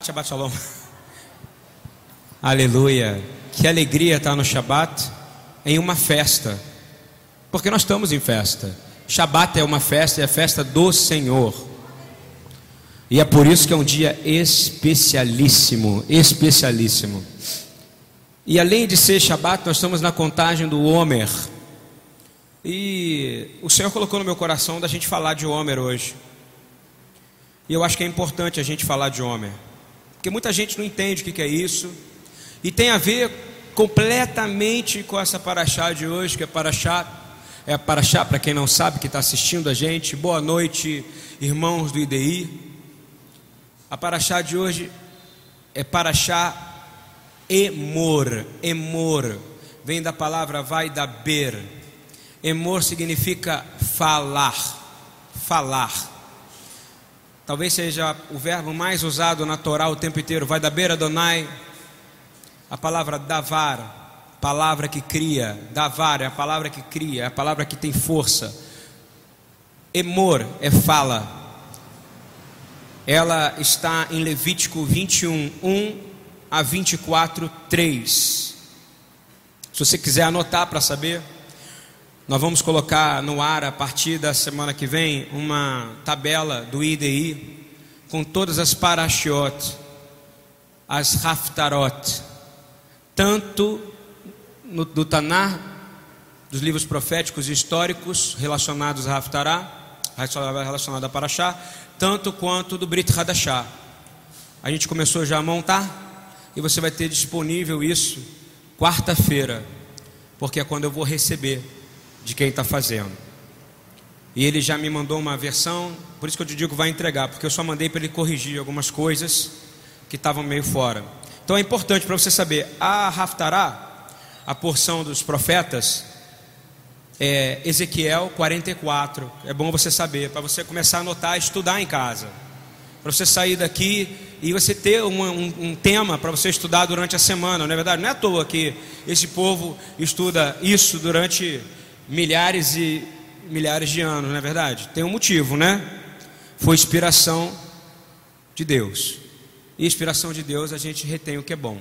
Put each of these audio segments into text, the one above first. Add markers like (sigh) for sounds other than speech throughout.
Shabbat Shalom. Aleluia. Que alegria estar no Shabat em uma festa. Porque nós estamos em festa. Shabat é uma festa, é a festa do Senhor. E é por isso que é um dia especialíssimo, especialíssimo. E além de ser Shabat, nós estamos na contagem do Homer. E o Senhor colocou no meu coração da gente falar de Homer hoje. E eu acho que é importante a gente falar de Homer. Porque muita gente não entende o que é isso. E tem a ver completamente com essa paraxá de hoje, que é paraxá. É paraxá, para quem não sabe, que está assistindo a gente. Boa noite, irmãos do IDI. A paraxá de hoje é paraxá emor. Emor vem da palavra vai da ber. Emor significa falar. Falar. Talvez seja o verbo mais usado na Torá o tempo inteiro. Vai da beira Donai. A palavra davar, palavra que cria. Davar é a palavra que cria, é a palavra que tem força. Emor é fala. Ela está em Levítico 21, 1 a 24, 3. Se você quiser anotar para saber. Nós vamos colocar no ar a partir da semana que vem uma tabela do IDI com todas as parashiot, as haftarot, tanto no, do Tanar, dos livros proféticos e históricos relacionados a Haftará, relacionado a Parashá, tanto quanto do Brit Hadashá. A gente começou já a montar e você vai ter disponível isso quarta-feira, porque é quando eu vou receber de quem está fazendo. E ele já me mandou uma versão, por isso que eu te digo vai entregar, porque eu só mandei para ele corrigir algumas coisas que estavam meio fora. Então é importante para você saber, a Haftará, a porção dos profetas, é Ezequiel 44. É bom você saber, para você começar a anotar, estudar em casa. Para você sair daqui e você ter um, um, um tema para você estudar durante a semana, não é verdade? Não é à toa que esse povo estuda isso durante milhares e milhares de anos, não é verdade? Tem um motivo, né? Foi inspiração de Deus. E inspiração de Deus a gente retém o que é bom.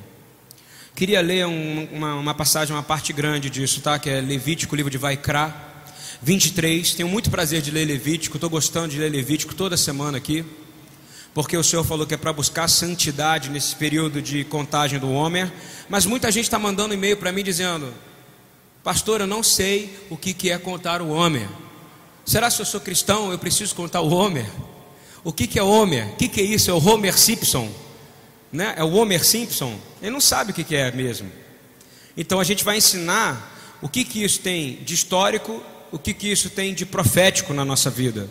Queria ler um, uma, uma, passagem, uma parte grande disso, tá? Que é Levítico, livro de Vaikra, 23. Tenho muito prazer de ler Levítico, estou gostando de ler Levítico toda semana aqui, porque o Senhor falou que é para buscar santidade nesse período de contagem do Homer. Mas muita gente está mandando e-mail para mim dizendo: Pastor, eu não sei o que, que é contar o Homer. Será se eu sou cristão, eu preciso contar o Homer? O que, que é Homer? O que, que é isso? É o Homer Simpson? Né? É o Homer Simpson? Ele não sabe o que, que é mesmo. Então a gente vai ensinar o que, que isso tem de histórico, o que, que isso tem de profético na nossa vida.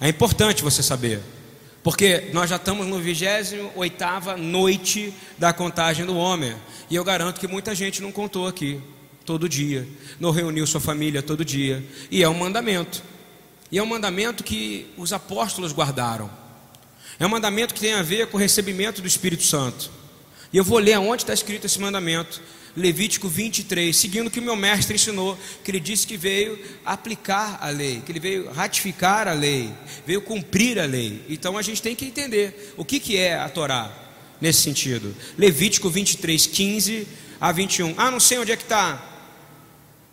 É importante você saber. Porque nós já estamos no 28 noite da contagem do Homer. E eu garanto que muita gente não contou aqui todo dia, não reuniu sua família todo dia, e é um mandamento. E é um mandamento que os apóstolos guardaram. É um mandamento que tem a ver com o recebimento do Espírito Santo. E eu vou ler onde está escrito esse mandamento. Levítico 23, seguindo o que o meu mestre ensinou, que ele disse que veio aplicar a lei, que ele veio ratificar a lei, veio cumprir a lei. Então a gente tem que entender o que, que é a Torá nesse sentido. Levítico 23, 15 a 21. Ah, não sei onde é que está.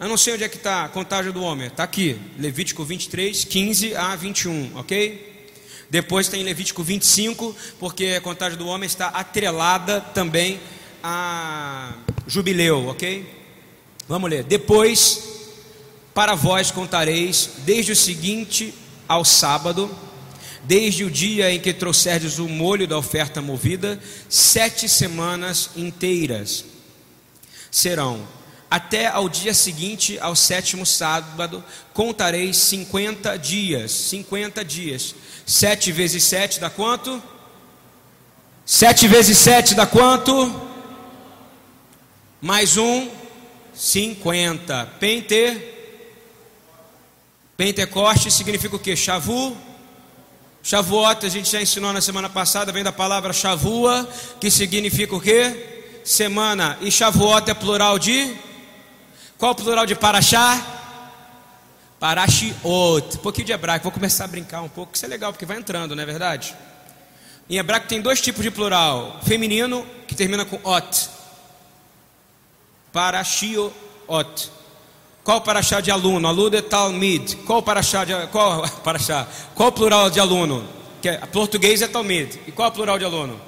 Eu não sei onde é que está a contagem do homem. Está aqui, Levítico 23, 15 a 21, ok? Depois tem Levítico 25, porque a contagem do homem está atrelada também a jubileu, ok? Vamos ler. Depois, para vós contareis, desde o seguinte ao sábado, desde o dia em que trouxerdes o molho da oferta movida, sete semanas inteiras serão até ao dia seguinte, ao sétimo sábado, contareis 50 dias. 50 dias. 7 vezes 7 dá quanto? 7 vezes 7 dá quanto? Mais um, 50. Pente. Pentecoste significa o que? Chavu. Shavuot, a gente já ensinou na semana passada, vem da palavra Shavua, que significa o que? Semana. E Shavuot é plural de? Qual o plural de Paraxá? Parashiot. Um pouquinho de hebraico. Vou começar a brincar um pouco, isso é legal, porque vai entrando, não é verdade? Em hebraico tem dois tipos de plural: feminino, que termina com ot, parashio ot. Qual o paraxá de aluno? Aluno é talmid. Qual o paraxá de qual (laughs) paraxá? Qual o plural de aluno? Que é, português é talmid. E qual o plural de aluno?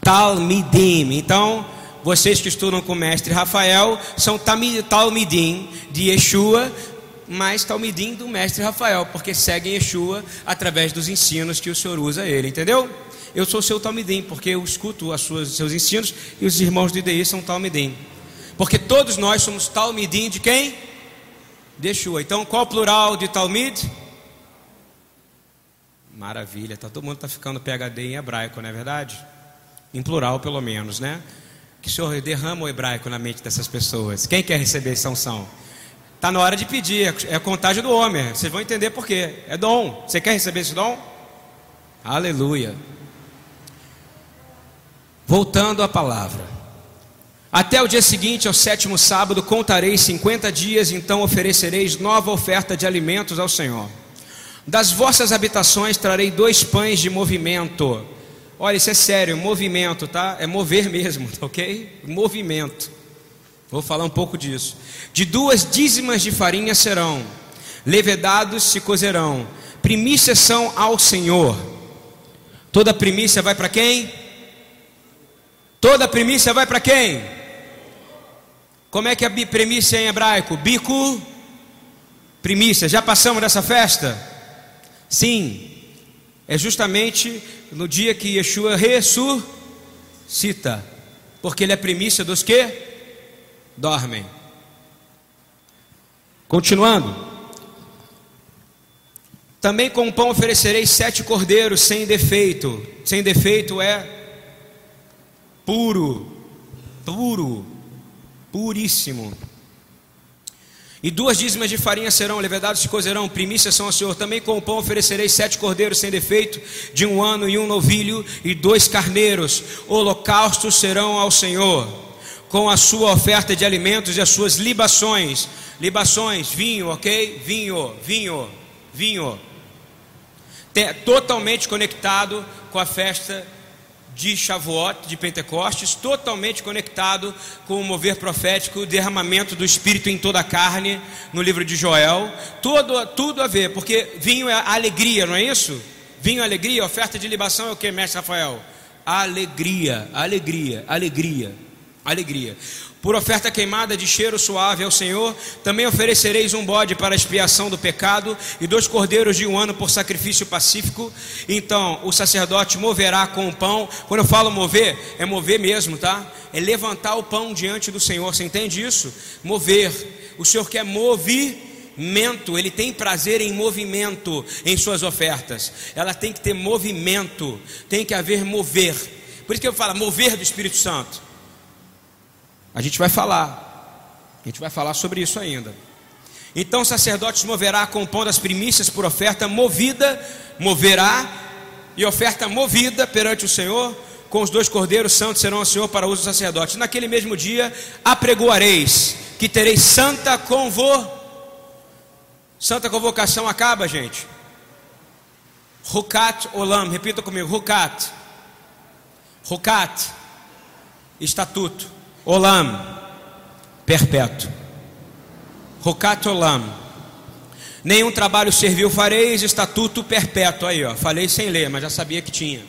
Talmidim. Então, vocês que estudam com o mestre Rafael são talmidim de Yeshua, mas talmidim do mestre Rafael, porque seguem Yeshua através dos ensinos que o Senhor usa ele, entendeu? Eu sou seu talmidim, porque eu escuto os seus ensinos e os irmãos do IDI são talmidim. Porque todos nós somos talmidim de quem? De Yeshua. Então, qual o plural de talmid? Maravilha, tá, todo mundo está ficando PHD em hebraico, não é verdade? Em plural, pelo menos, né? Que o Senhor derrama o hebraico na mente dessas pessoas. Quem quer receber essa unção? Está na hora de pedir, é a contagem do homem. Vocês vão entender por quê. É dom. Você quer receber esse dom? Aleluia. Voltando à palavra. Até o dia seguinte, ao sétimo sábado, contareis cinquenta dias, então oferecereis nova oferta de alimentos ao Senhor. Das vossas habitações trarei dois pães de movimento Olha, isso é sério, movimento, tá? É mover (laughs) mesmo, tá ok? Movimento. Vou falar um pouco disso. De duas dízimas de farinha serão, levedados se cozerão, primícias são ao Senhor. Toda primícia vai para quem? Toda primícia vai para quem? Como é que é primícia em hebraico? Bico, primícia. Já passamos dessa festa? Sim, é justamente no dia que Yeshua ressuscita, porque ele é primícia dos que dormem. Continuando. Também com o pão oferecerei sete cordeiros sem defeito. Sem defeito é puro, puro, puríssimo. E duas dízimas de farinha serão, levedados se cozerão, primícias são ao Senhor. Também com o pão oferecerei sete cordeiros sem defeito, de um ano e um novilho, e dois carneiros. Holocaustos serão ao Senhor, com a sua oferta de alimentos e as suas libações. Libações, vinho, ok? Vinho, vinho, vinho. Totalmente conectado com a festa de Shavuot, de Pentecostes, totalmente conectado com o mover profético, o derramamento do Espírito em toda a carne, no livro de Joel, tudo, a ver, porque vinho é alegria, não é isso? Vinho é alegria, oferta de libação é o que, mestre Rafael? Alegria, alegria, alegria, alegria. Por oferta queimada de cheiro suave ao Senhor, também oferecereis um bode para expiação do pecado e dois cordeiros de um ano por sacrifício pacífico. Então o sacerdote moverá com o pão. Quando eu falo mover, é mover mesmo, tá? É levantar o pão diante do Senhor. Você entende isso? Mover. O Senhor quer movimento, ele tem prazer em movimento em suas ofertas. Ela tem que ter movimento, tem que haver mover. Por isso que eu falo mover do Espírito Santo. A gente vai falar. A gente vai falar sobre isso ainda. Então o sacerdote moverá com o pão das primícias por oferta movida, moverá e oferta movida perante o Senhor, com os dois cordeiros santos serão ao Senhor para uso do sacerdote. Naquele mesmo dia apregoareis que tereis santa convo. Santa convocação acaba, gente. Rukat olam, repita comigo, Rukat. Rukat, estatuto. Olam, perpétuo. Rocat Olam. Nenhum trabalho servil fareis, estatuto perpétuo. Aí, ó, falei sem ler, mas já sabia que tinha.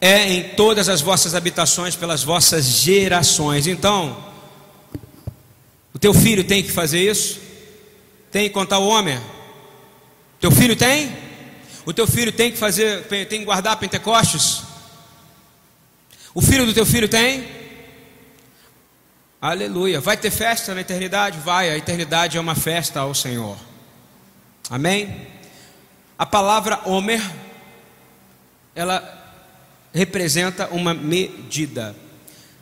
É em todas as vossas habitações, pelas vossas gerações. Então, o teu filho tem que fazer isso? Tem que contar o homem? Teu filho tem? O teu filho tem que fazer, tem que guardar Pentecostes? O filho do teu filho tem? Aleluia. Vai ter festa na eternidade? Vai. A eternidade é uma festa ao Senhor. Amém? A palavra Homer, ela representa uma medida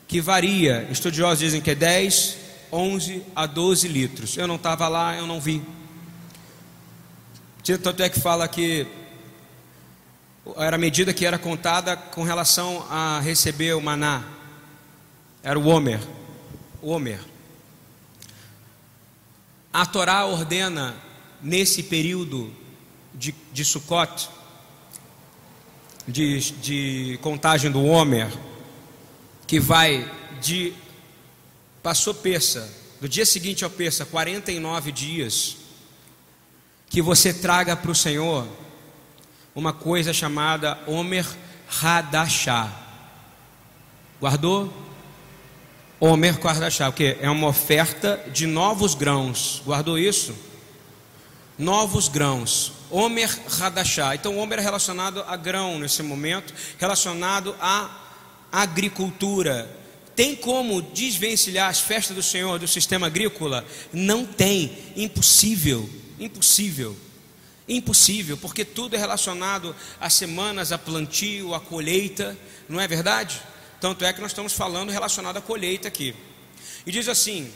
que varia. Estudiosos dizem que é 10, 11 a 12 litros. Eu não estava lá, eu não vi. Tanto é que fala que era a medida que era contada com relação a receber o maná. Era o Homer. Homer. A Torá ordena, nesse período de, de Sukkot, de, de contagem do Homer, que vai de. Passou Peça, do dia seguinte ao Peça, 49 dias, que você traga para o Senhor uma coisa chamada Homer Hadashah. Guardou? Homer o que? É uma oferta de novos grãos. Guardou isso? Novos grãos. Homer Hadashah. Então, Homer é relacionado a grão nesse momento, relacionado à agricultura. Tem como desvencilhar as festas do Senhor do sistema agrícola? Não tem. Impossível. Impossível. Impossível, porque tudo é relacionado a semanas, a plantio, a colheita, não é verdade? Tanto é que nós estamos falando relacionado à colheita aqui. E diz assim: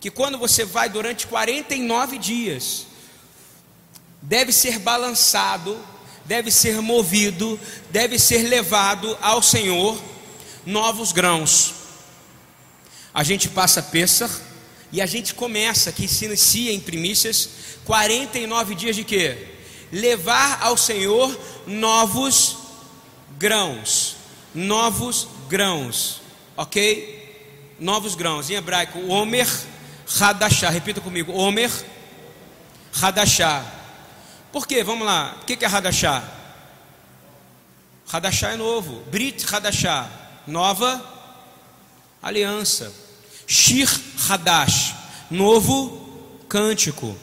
que quando você vai durante 49 dias, deve ser balançado, deve ser movido, deve ser levado ao Senhor novos grãos. A gente passa Pêssar e a gente começa, que se inicia em primícias, 49 dias de quê? Levar ao Senhor novos grãos. Novos grãos. Ok? Novos grãos. Em hebraico, Omer Hadashah. Repita comigo. Omer Hadashah. Por quê? Vamos lá. O que é Hadashah? Hadashah é novo. Brit Hadashah. Nova aliança. Shir Hadash. Novo cântico.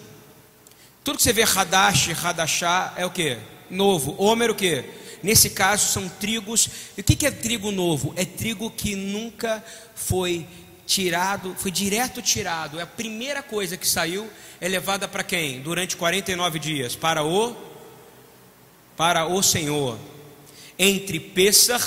Tudo que você vê Hadash, Hadashah é o que? Novo. Homer o que? Nesse caso são trigos. E o que é trigo novo? É trigo que nunca foi tirado, foi direto tirado. É a primeira coisa que saiu, é levada para quem? Durante 49 dias. Para o para o Senhor. Entre Pessar,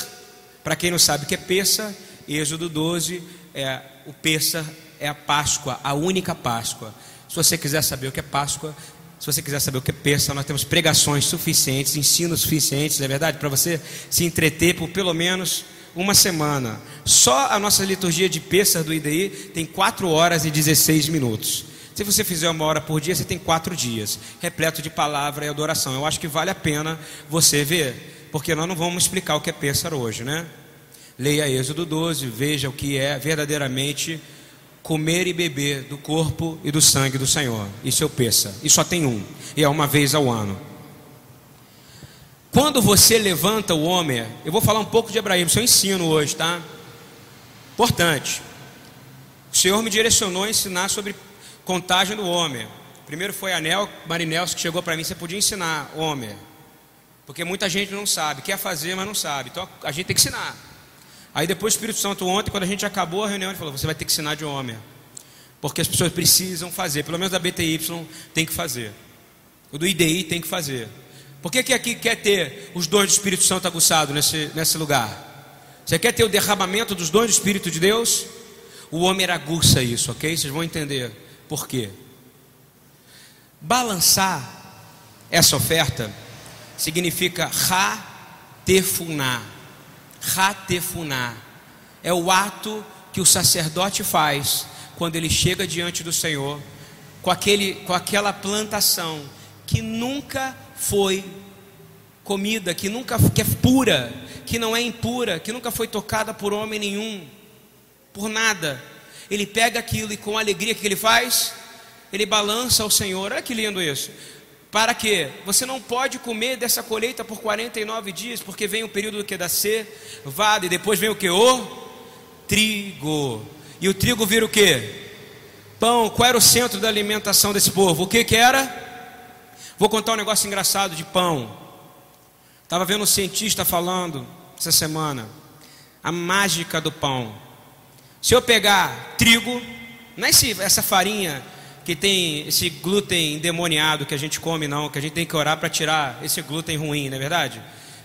para quem não sabe o que é Pessar, Êxodo 12, é, o Pessar é a Páscoa, a única Páscoa. Se você quiser saber o que é Páscoa, se você quiser saber o que é Pêssaro, nós temos pregações suficientes, ensinos suficientes, é verdade? Para você se entreter por pelo menos uma semana. Só a nossa liturgia de Pêssaro do IDI tem 4 horas e 16 minutos. Se você fizer uma hora por dia, você tem quatro dias, repleto de palavra e adoração. Eu acho que vale a pena você ver, porque nós não vamos explicar o que é Pêssaro hoje, né? Leia Êxodo 12, veja o que é verdadeiramente comer e beber do corpo e do sangue do Senhor. Isso eu peça. E só tem um. E é uma vez ao ano. Quando você levanta o homem, eu vou falar um pouco de Abraão, isso eu ensino hoje, tá? Importante. O Senhor me direcionou a ensinar sobre contagem do homem. Primeiro foi a Nel Marinels que chegou para mim, você podia ensinar homem. Porque muita gente não sabe, quer fazer, mas não sabe. Então a gente tem que ensinar. Aí depois o Espírito Santo ontem, quando a gente acabou a reunião, ele falou: você vai ter que ensinar de homem. Porque as pessoas precisam fazer, pelo menos da BTY tem que fazer. O do IDI tem que fazer. Por que, que aqui quer ter os dons do Espírito Santo aguçado nesse, nesse lugar? Você quer ter o derramamento dos dons do Espírito de Deus? O homem aguça isso, ok? Vocês vão entender por quê. Balançar essa oferta significa ra-tefuná. Ratefuná. É o ato que o sacerdote faz quando ele chega diante do Senhor com, aquele, com aquela plantação que nunca foi comida, que nunca que é pura, que não é impura, que nunca foi tocada por homem nenhum, por nada. Ele pega aquilo e com alegria que ele faz, ele balança ao Senhor. Olha que lindo isso. Para que você não pode comer dessa colheita por 49 dias, porque vem o período do que da cevada e depois vem o que o trigo. E o trigo vira o que? Pão. Qual era o centro da alimentação desse povo? O que que era? Vou contar um negócio engraçado de pão. Estava vendo um cientista falando essa semana a mágica do pão. Se eu pegar trigo, não é essa farinha que tem esse glúten endemoniado que a gente come, não, que a gente tem que orar para tirar esse glúten ruim, não é verdade?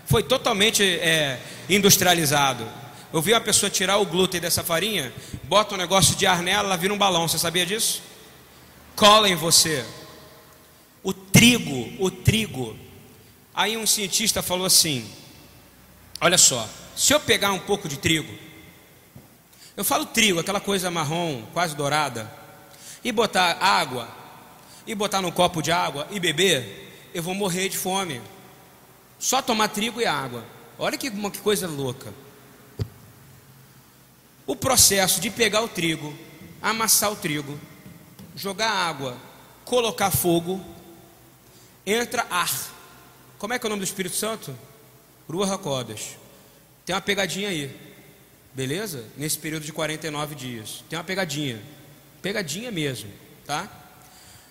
Foi totalmente é, industrializado. Eu vi uma pessoa tirar o glúten dessa farinha, bota um negócio de ar nela, ela vira um balão, você sabia disso? Cola em você. O trigo, o trigo. Aí um cientista falou assim: Olha só, se eu pegar um pouco de trigo, eu falo trigo, aquela coisa marrom, quase dourada, e botar água, e botar num copo de água e beber, eu vou morrer de fome. Só tomar trigo e água. Olha que, que coisa louca. O processo de pegar o trigo, amassar o trigo, jogar água, colocar fogo, entra ar. Como é que é o nome do Espírito Santo? Ruach HaKodesh. Tem uma pegadinha aí. Beleza? Nesse período de 49 dias. Tem uma pegadinha. Pegadinha mesmo, tá?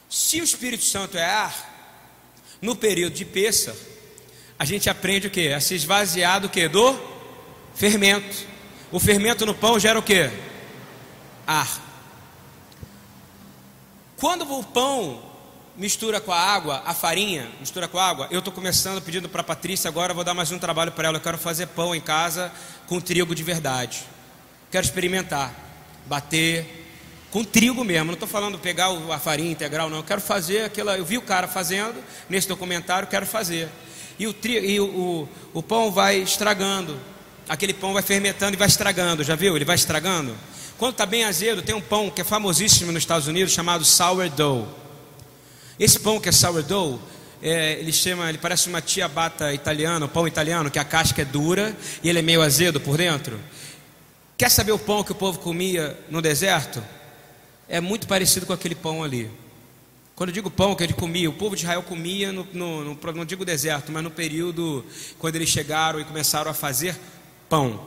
Se o Espírito Santo é ar, no período de Pêssar, a gente aprende o que? A se esvaziar do que? Do fermento. O fermento no pão gera o que? Ar. Quando o pão mistura com a água, a farinha, mistura com a água. Eu estou começando pedindo para a Patrícia, agora vou dar mais um trabalho para ela. Eu quero fazer pão em casa com trigo de verdade. Quero experimentar, bater com trigo mesmo. Não estou falando pegar a farinha integral, não. Eu quero fazer aquela. Eu vi o cara fazendo nesse documentário, quero fazer. E o, tri, e o, o, o pão vai estragando. Aquele pão vai fermentando e vai estragando. Já viu? Ele vai estragando. Quando está bem azedo, tem um pão que é famosíssimo nos Estados Unidos chamado sourdough. Esse pão que é sourdough, é, ele chama, ele parece uma ciabatta italiana, um pão italiano, que a casca é dura e ele é meio azedo por dentro. Quer saber o pão que o povo comia no deserto? É muito parecido com aquele pão ali. Quando eu digo pão que ele comia, o povo de Israel comia, no, no, no, não digo deserto, mas no período quando eles chegaram e começaram a fazer pão.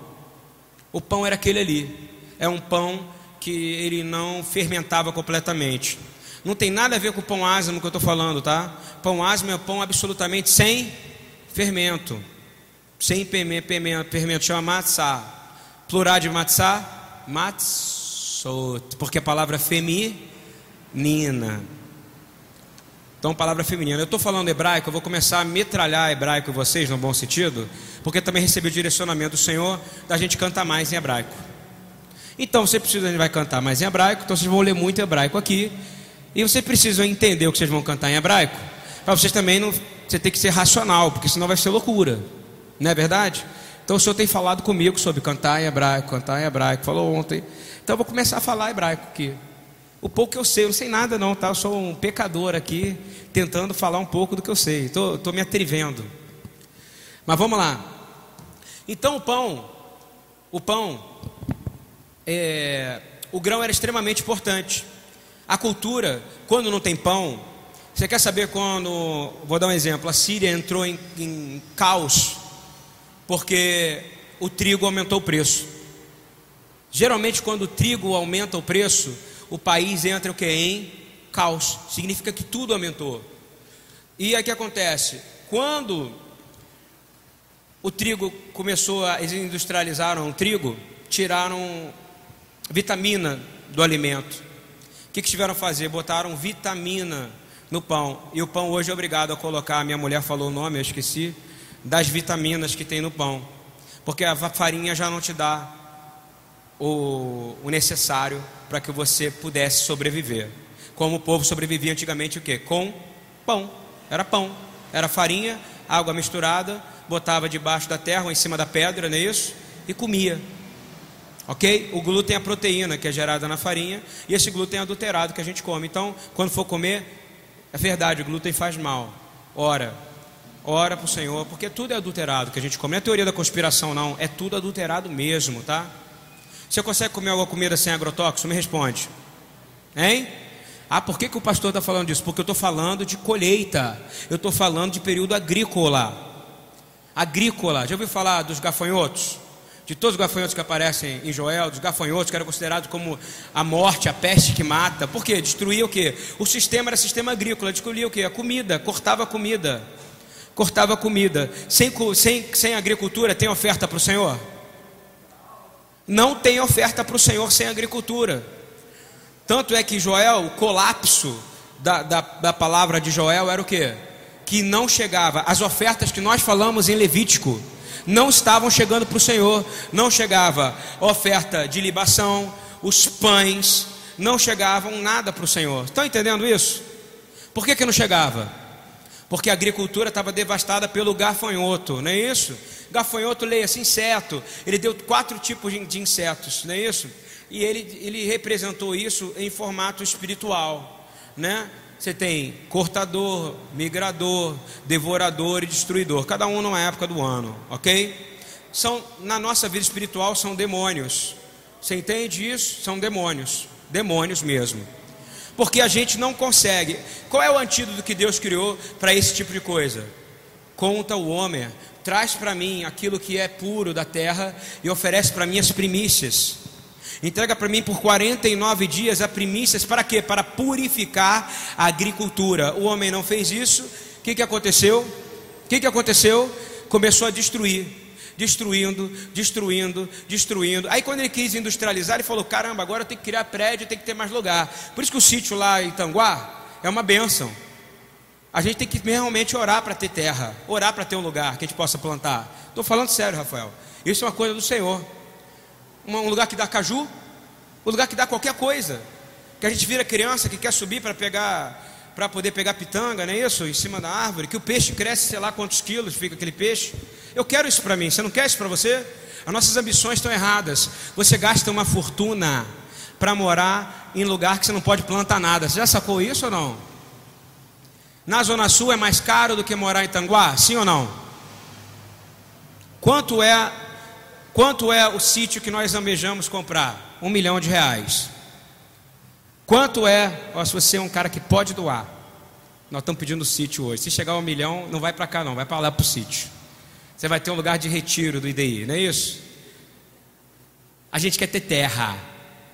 O pão era aquele ali. É um pão que ele não fermentava completamente. Não tem nada a ver com o pão ázimo que eu estou falando, tá? Pão ázimo é pão absolutamente sem fermento. Sem fermento, fermento chama matzá. Plural de matzá, matzot. Porque a palavra feminina. Então, palavra feminina. Eu estou falando hebraico, eu vou começar a metralhar hebraico vocês, no bom sentido, porque também recebi o direcionamento do Senhor da gente cantar mais em hebraico. Então, você precisa, a gente vai cantar mais em hebraico, então vocês vão ler muito hebraico aqui. E vocês precisam entender o que vocês vão cantar em hebraico. Para vocês também não. Você tem que ser racional, porque senão vai ser loucura. Não é verdade? Então o senhor tem falado comigo sobre cantar em hebraico, cantar em hebraico, falou ontem. Então eu vou começar a falar hebraico aqui. O pouco que eu sei, eu não sei nada não, tá? Eu sou um pecador aqui, tentando falar um pouco do que eu sei. Estou me atrevendo. Mas vamos lá. Então o pão, o pão, é, o grão era extremamente importante. A cultura, quando não tem pão, você quer saber quando, vou dar um exemplo, a Síria entrou em, em caos porque o trigo aumentou o preço. Geralmente quando o trigo aumenta o preço, o país entra o que em caos. Significa que tudo aumentou. E aí o que acontece? Quando o trigo começou a eles industrializaram o trigo, tiraram vitamina do alimento. O que, que tiveram a fazer? Botaram vitamina no pão. E o pão hoje é obrigado a colocar, minha mulher falou o nome, eu esqueci, das vitaminas que tem no pão. Porque a farinha já não te dá o, o necessário para que você pudesse sobreviver. Como o povo sobrevivia antigamente o quê? Com pão. Era pão. Era farinha, água misturada, botava debaixo da terra ou em cima da pedra, não é isso? E comia. Ok? O glúten é a proteína que é gerada na farinha e esse glúten é adulterado que a gente come. Então, quando for comer, é verdade, o glúten faz mal. Ora, ora para o Senhor, porque tudo é adulterado que a gente come. Não é teoria da conspiração, não. É tudo adulterado mesmo, tá? Você consegue comer alguma comida sem agrotóxico? Me responde. Hein? Ah, por que, que o pastor está falando disso? Porque eu estou falando de colheita. Eu estou falando de período agrícola. Agrícola. Já ouviu falar dos gafanhotos? de todos os gafanhotos que aparecem em Joel, dos gafanhotos que eram considerados como a morte, a peste que mata. Por quê? Destruía o quê? O sistema era sistema agrícola, destruía o quê? A comida, cortava a comida. Cortava comida. Sem, sem, sem agricultura, tem oferta para o Senhor? Não tem oferta para o Senhor sem agricultura. Tanto é que Joel, o colapso da, da, da palavra de Joel era o quê? Que não chegava. As ofertas que nós falamos em Levítico não estavam chegando para o Senhor, não chegava oferta de libação, os pães, não chegavam nada para o Senhor. Estão entendendo isso? Por que, que não chegava? Porque a agricultura estava devastada pelo gafanhoto, não é isso? Gafanhoto, leia-se inseto, ele deu quatro tipos de insetos, não é isso? E ele, ele representou isso em formato espiritual, né? Você tem cortador, migrador, devorador e destruidor, cada um numa época do ano, ok? São, na nossa vida espiritual, são demônios. Você entende isso? São demônios, demônios mesmo. Porque a gente não consegue. Qual é o antídoto que Deus criou para esse tipo de coisa? Conta o homem, traz para mim aquilo que é puro da terra e oferece para mim as primícias. Entrega para mim por 49 dias as primícias, para quê? Para purificar a agricultura. O homem não fez isso, o que, que aconteceu? O que, que aconteceu? Começou a destruir, destruindo, destruindo, destruindo. Aí quando ele quis industrializar, ele falou: caramba, agora eu tenho que criar prédio, tem que ter mais lugar. Por isso que o sítio lá em Tanguá é uma benção. A gente tem que realmente orar para ter terra, orar para ter um lugar que a gente possa plantar. Estou falando sério, Rafael. Isso é uma coisa do Senhor um lugar que dá caju, um lugar que dá qualquer coisa. Que a gente vira criança que quer subir para pegar, para poder pegar pitanga, não é isso? Em cima da árvore, que o peixe cresce, sei lá quantos quilos fica aquele peixe. Eu quero isso para mim, você não quer isso para você? As nossas ambições estão erradas. Você gasta uma fortuna para morar em lugar que você não pode plantar nada. Você já sacou isso ou não? Na Zona Sul é mais caro do que morar em Tanguá? Sim ou não? Quanto é Quanto é o sítio que nós almejamos comprar? Um milhão de reais. Quanto é, ó, se você é um cara que pode doar, nós estamos pedindo sítio hoje. Se chegar a um milhão, não vai para cá não, vai para lá para o sítio. Você vai ter um lugar de retiro do IDI, não é isso? A gente quer ter terra.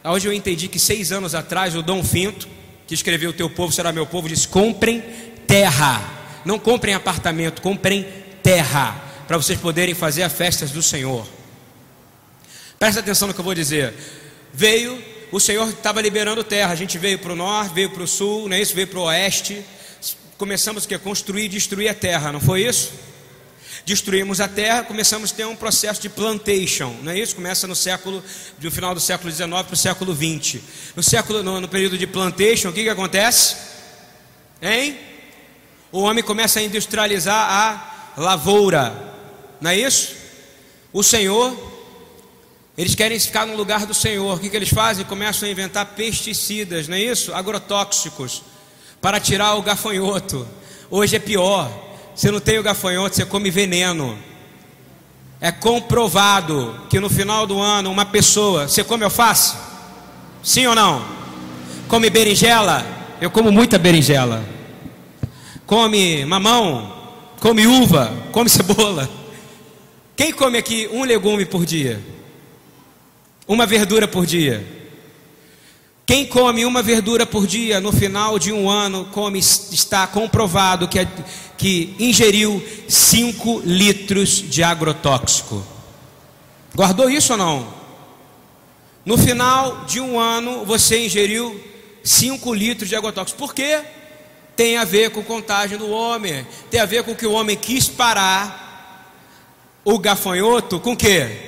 Hoje eu entendi que seis anos atrás o Dom Finto, que escreveu O Teu Povo Será Meu Povo, disse: comprem terra. Não comprem apartamento, comprem terra. Para vocês poderem fazer as festas do Senhor. Presta atenção no que eu vou dizer. Veio, o Senhor estava liberando terra. A gente veio para o norte, veio para o sul, não é isso? Veio para o oeste. Começamos a construir e destruir a terra, não foi isso? Destruímos a terra, começamos a ter um processo de plantation, não é isso? Começa no século, no final do século XIX para o século XX. No século, no, no período de plantation, o que, que acontece? Hein? O homem começa a industrializar a lavoura, não é isso? O Senhor eles querem ficar no lugar do Senhor. O que, que eles fazem? Começam a inventar pesticidas, não é isso? Agrotóxicos, para tirar o gafanhoto. Hoje é pior. Você não tem o gafanhoto, você come veneno. É comprovado que no final do ano uma pessoa, você come alface? Sim ou não? Come berinjela? Eu como muita berinjela. Come mamão? Come uva? Come cebola? Quem come aqui um legume por dia? uma verdura por dia. Quem come uma verdura por dia no final de um ano come, está comprovado que, que ingeriu 5 litros de agrotóxico. Guardou isso ou não? No final de um ano você ingeriu 5 litros de agrotóxico. Por quê? Tem a ver com contagem do homem. Tem a ver com que o homem quis parar o gafanhoto com o quê?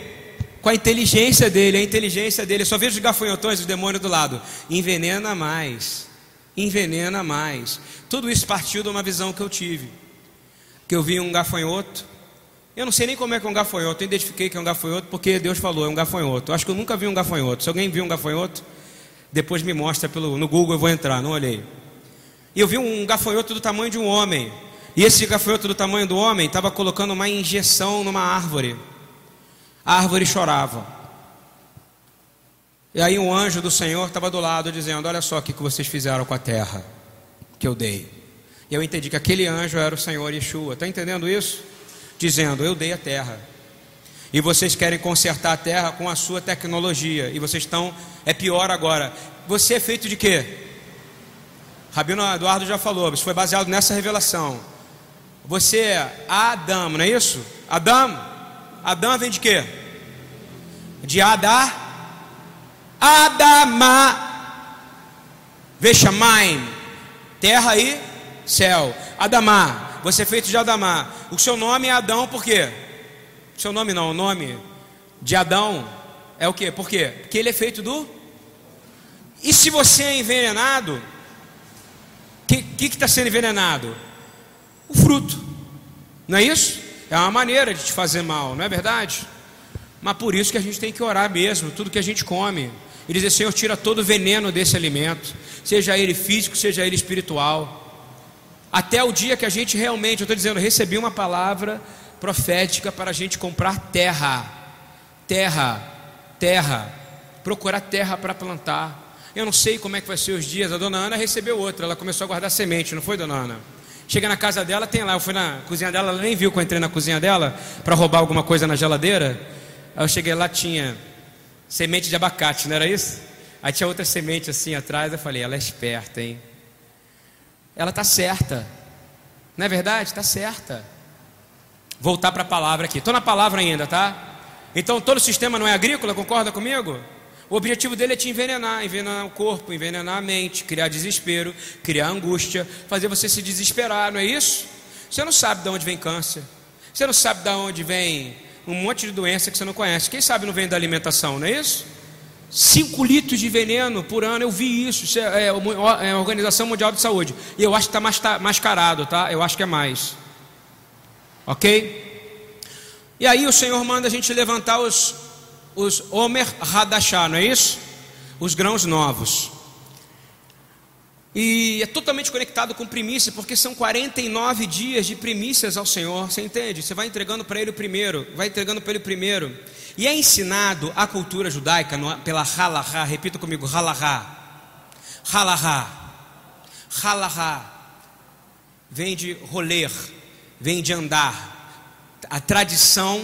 Com a inteligência dele, a inteligência dele. Eu só vejo os gafanhotões, os demônios do lado. Envenena mais, envenena mais. Tudo isso partiu de uma visão que eu tive. Que eu vi um gafanhoto. Eu não sei nem como é que é um gafanhoto. Eu identifiquei que é um gafanhoto porque Deus falou, é um gafanhoto. Eu acho que eu nunca vi um gafanhoto. Se alguém viu um gafanhoto, depois me mostra pelo, no Google, eu vou entrar, não olhei. E eu vi um gafanhoto do tamanho de um homem. E esse gafanhoto do tamanho do homem estava colocando uma injeção numa árvore a árvore chorava. E aí um anjo do Senhor estava do lado dizendo: Olha só o que vocês fizeram com a terra que eu dei. E eu entendi que aquele anjo era o Senhor Yeshua. Está entendendo isso? Dizendo: Eu dei a terra. E vocês querem consertar a terra com a sua tecnologia. E vocês estão. É pior agora. Você é feito de quê? Rabino Eduardo já falou. Isso foi baseado nessa revelação. Você é Adão, não é isso? Adão. Adão vem de quê? de Adá, Adama, Vexamaim, terra e céu. Adamá, você é feito de Adamá. O seu nome é Adão por quê? Seu nome não, o nome de Adão é o quê? Por quê? Porque ele é feito do. E se você é envenenado, o que está sendo envenenado? O fruto, não é isso? É uma maneira de te fazer mal, não é verdade? Mas por isso que a gente tem que orar mesmo, tudo que a gente come. E dizer, Senhor, tira todo o veneno desse alimento, seja ele físico, seja ele espiritual. Até o dia que a gente realmente, eu estou dizendo, recebi uma palavra profética para a gente comprar terra, terra, terra, procurar terra para plantar. Eu não sei como é que vai ser os dias. A dona Ana recebeu outra, ela começou a guardar semente, não foi, dona Ana? Chega na casa dela, tem lá. Eu fui na cozinha dela, ela nem viu que eu entrei na cozinha dela para roubar alguma coisa na geladeira. Aí eu cheguei lá, tinha semente de abacate, não era isso? Aí tinha outra semente assim atrás. Eu falei, ela é esperta, hein? Ela está certa, não é verdade? Está certa. Voltar para a palavra aqui. Estou na palavra ainda, tá? Então todo o sistema não é agrícola, concorda comigo? O objetivo dele é te envenenar, envenenar o corpo, envenenar a mente, criar desespero, criar angústia, fazer você se desesperar, não é isso? Você não sabe de onde vem câncer, você não sabe de onde vem um monte de doença que você não conhece. Quem sabe não vem da alimentação, não é isso? 5 litros de veneno por ano, eu vi isso. Isso é, é, é a Organização Mundial de Saúde. E eu acho que está tá, mascarado, tá? Eu acho que é mais. Ok? E aí o Senhor manda a gente levantar os, os Omer Hadashah, não é isso? Os grãos novos. E é totalmente conectado com primícia, porque são 49 dias de primícias ao Senhor, você entende? Você vai entregando para Ele o primeiro, vai entregando para Ele o primeiro. E é ensinado a cultura judaica pela halahá, repita comigo, halahá. Halahá. Halahá. Vem de roler, vem de andar. A tradição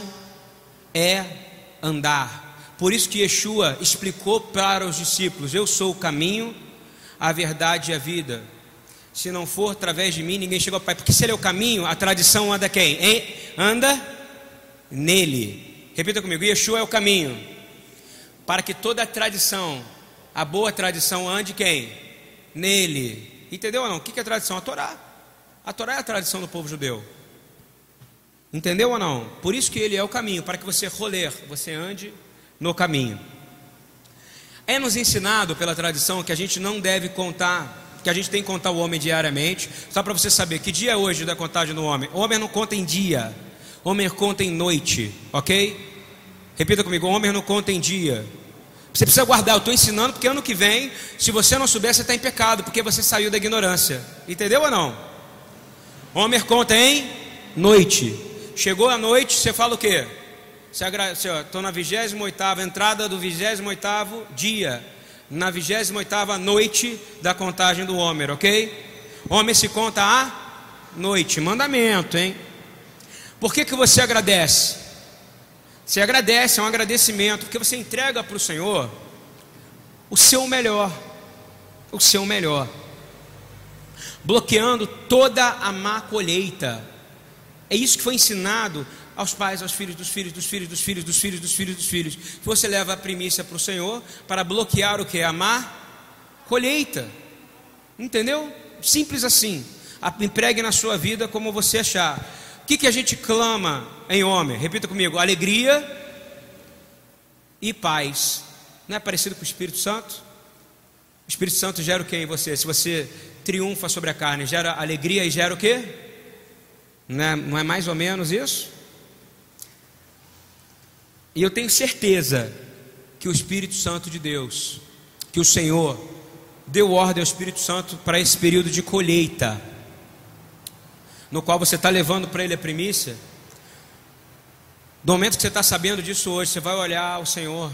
é andar. Por isso que Yeshua explicou para os discípulos: Eu sou o caminho, a verdade e a vida. Se não for através de mim, ninguém chega ao Pai. Porque se ele é o caminho, a tradição anda quem? Hein? Anda nele. Repita comigo: Yeshua é o caminho. Para que toda a tradição, a boa tradição, ande quem? Nele. Entendeu ou não? O que é a tradição? A Torá. A Torá é a tradição do povo judeu. Entendeu ou não? Por isso que ele é o caminho, para que você roler, você ande no caminho. É nos ensinado pela tradição que a gente não deve contar, que a gente tem que contar o homem diariamente, só para você saber que dia é hoje da contagem do homem. O homem não conta em dia, o homem conta em noite, ok? Repita comigo: o homem não conta em dia. Você precisa guardar, eu estou ensinando porque ano que vem, se você não souber, você está em pecado, porque você saiu da ignorância. Entendeu ou não? O homem conta em noite. Chegou a noite, você fala o quê? Estou na 28 entrada do 28 dia, na 28 noite da contagem do Homer, ok? Homem se conta a noite, mandamento, hein? Por que, que você agradece? Você agradece, é um agradecimento, porque você entrega para o Senhor o seu melhor, o seu melhor, bloqueando toda a má colheita. É isso que foi ensinado aos pais, aos filhos dos filhos, dos filhos, dos filhos, dos filhos, dos filhos, dos filhos. Você leva a primícia para o Senhor para bloquear o que? A má colheita. Entendeu? Simples assim. Empregue na sua vida como você achar. O que, que a gente clama em homem? Repita comigo: alegria e paz. Não é parecido com o Espírito Santo? O Espírito Santo gera o que em você? Se você triunfa sobre a carne, gera alegria e gera o que? Não é, não é mais ou menos isso? E eu tenho certeza que o Espírito Santo de Deus, que o Senhor, deu ordem ao Espírito Santo para esse período de colheita, no qual você está levando para ele a primícia. Do momento que você está sabendo disso hoje, você vai olhar ao Senhor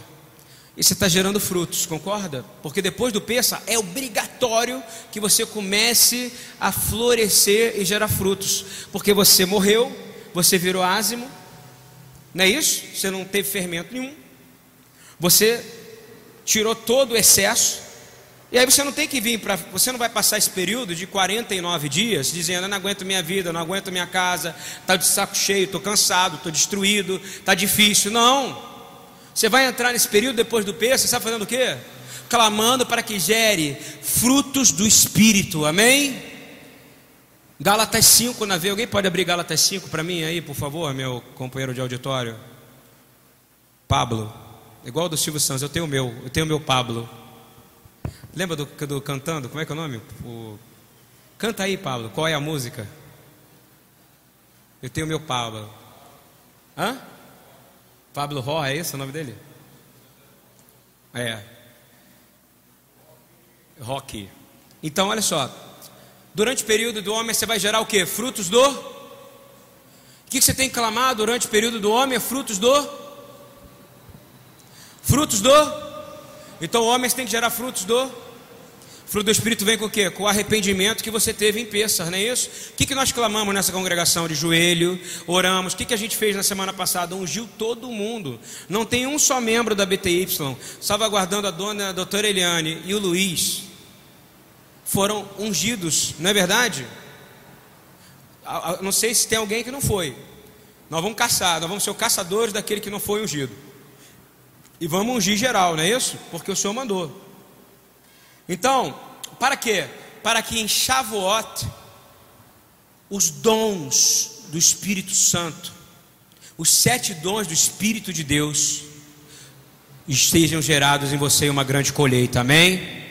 e você está gerando frutos, concorda? Porque depois do peça é obrigatório que você comece a florescer e gerar frutos, porque você morreu, você virou ázimo, não é isso? Você não teve fermento nenhum. Você tirou todo o excesso. E aí você não tem que vir para. Você não vai passar esse período de 49 dias dizendo: eu não aguento minha vida, não aguento minha casa, está de saco cheio, estou cansado, estou destruído, está difícil. Não. Você vai entrar nesse período depois do peso, você está fazendo o quê? Clamando para que gere frutos do Espírito, amém? Gálatas 5 na veia. Alguém pode abrir Gálatas 5 para mim aí, por favor, meu companheiro de auditório? Pablo. Igual do Silvio Santos, eu tenho o meu, eu tenho o meu Pablo. Lembra do, do cantando? Como é que é o nome? O... Canta aí, Pablo. Qual é a música? Eu tenho o meu Pablo. Hã? Pablo Ró, é esse o nome dele? É. Rock. Então, olha só. Durante o período do homem, você vai gerar o que? Frutos do. O que você tem que clamar durante o período do homem? Frutos do. Frutos do. Então, homens têm que gerar frutos do. Fruto do Espírito vem com o quê? Com o arrependimento que você teve em Pêssar, não é isso? O que, que nós clamamos nessa congregação de joelho? Oramos. O que, que a gente fez na semana passada? Ungiu todo mundo. Não tem um só membro da BTY, salvaguardando a dona a doutora Eliane e o Luiz. Foram ungidos, não é verdade? Não sei se tem alguém que não foi. Nós vamos caçar, nós vamos ser caçadores daquele que não foi ungido. E vamos ungir geral, não é isso? Porque o Senhor mandou. Então, para quê? Para que em Shavuot os dons do Espírito Santo, os sete dons do Espírito de Deus, estejam gerados em você uma grande colheita, amém?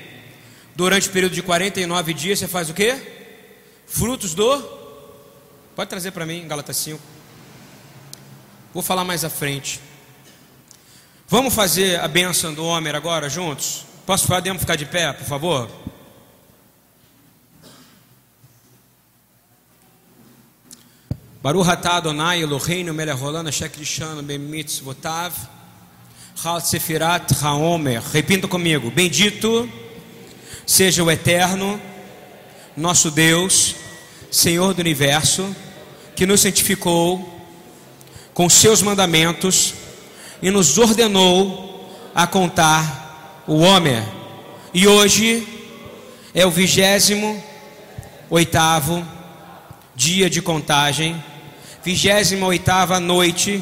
Durante o período de 49 dias você faz o quê? Frutos do. Pode trazer para mim, Galatas 5. Vou falar mais à frente. Vamos fazer a bênção do Homer agora juntos? Posso podemos ficar de pé, por favor? Baruch atah Adonai Eloheinu melech haolam asher krishanu bemitzvotav Chal sefirat haomer Repita comigo Bendito seja o eterno Nosso Deus Senhor do Universo Que nos santificou Com seus mandamentos E nos ordenou a contar o homem. E hoje é o vigésimo oitavo dia de contagem, vigésima oitava noite,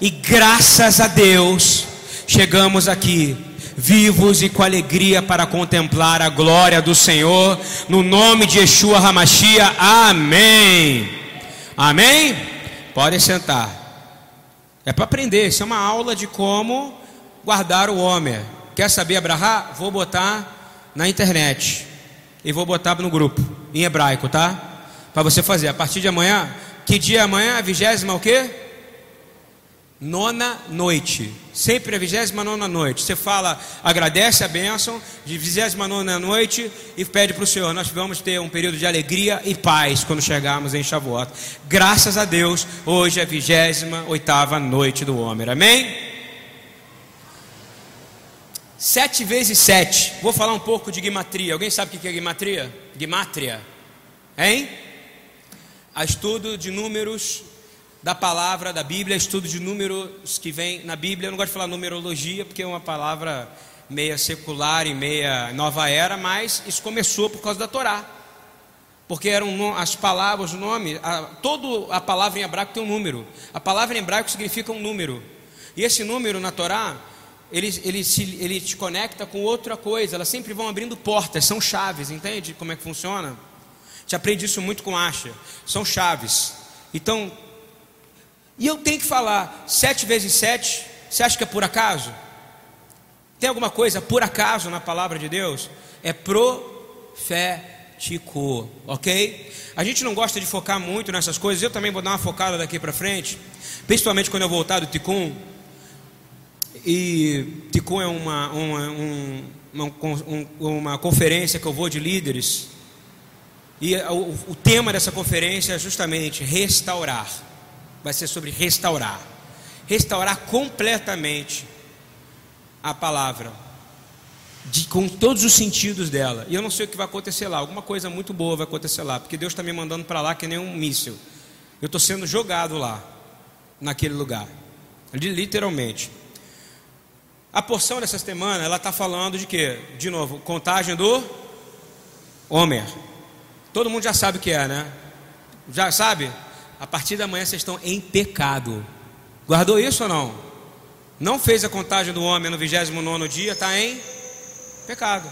e graças a Deus chegamos aqui vivos e com alegria para contemplar a glória do Senhor, no nome de Yeshua Hamashia, amém. Amém? Podem sentar. É para aprender, isso é uma aula de como guardar o homem. Quer saber abrahar? Vou botar na internet. E vou botar no grupo, em hebraico, tá? Para você fazer. A partir de amanhã, que dia é amanhã? Vigésima o quê? Nona noite. Sempre a vigésima nona noite. Você fala, agradece a bênção de vigésima nona noite e pede para o Senhor. Nós vamos ter um período de alegria e paz quando chegarmos em Shavuot. Graças a Deus, hoje é a vigésima oitava noite do homem. Amém? Sete vezes sete. Vou falar um pouco de guimatria. Alguém sabe o que é guimatria? Guimátria. Hein? A estudo de números da palavra da Bíblia, estudo de números que vem na Bíblia. Eu não gosto de falar numerologia porque é uma palavra meia secular e meia nova era, mas isso começou por causa da Torá. Porque eram as palavras, o nome, a, toda a palavra em hebraico tem um número. A palavra em hebraico significa um número. E esse número na Torá ele, ele, se, ele te conecta com outra coisa, elas sempre vão abrindo portas, são chaves, entende como é que funciona? Te aprendi isso muito com Asha, são chaves. Então, e eu tenho que falar, sete vezes sete, você acha que é por acaso? Tem alguma coisa por acaso na palavra de Deus? É profético, ok? A gente não gosta de focar muito nessas coisas, eu também vou dar uma focada daqui para frente, principalmente quando eu voltar do Ticum e Ticum é uma, uma, um, uma, uma, conferência que eu vou de líderes. E o, o tema dessa conferência é justamente restaurar. Vai ser sobre restaurar. Restaurar completamente a palavra. De, com todos os sentidos dela. E eu não sei o que vai acontecer lá. Alguma coisa muito boa vai acontecer lá. Porque Deus está me mandando para lá que nem um míssil. Eu estou sendo jogado lá, naquele lugar. Literalmente. A porção dessa semana, ela está falando de quê? De novo, contagem do Homer. Todo mundo já sabe o que é, né? Já sabe? A partir da manhã vocês estão em pecado. Guardou isso ou não? Não fez a contagem do homem no 29 dia, está em pecado.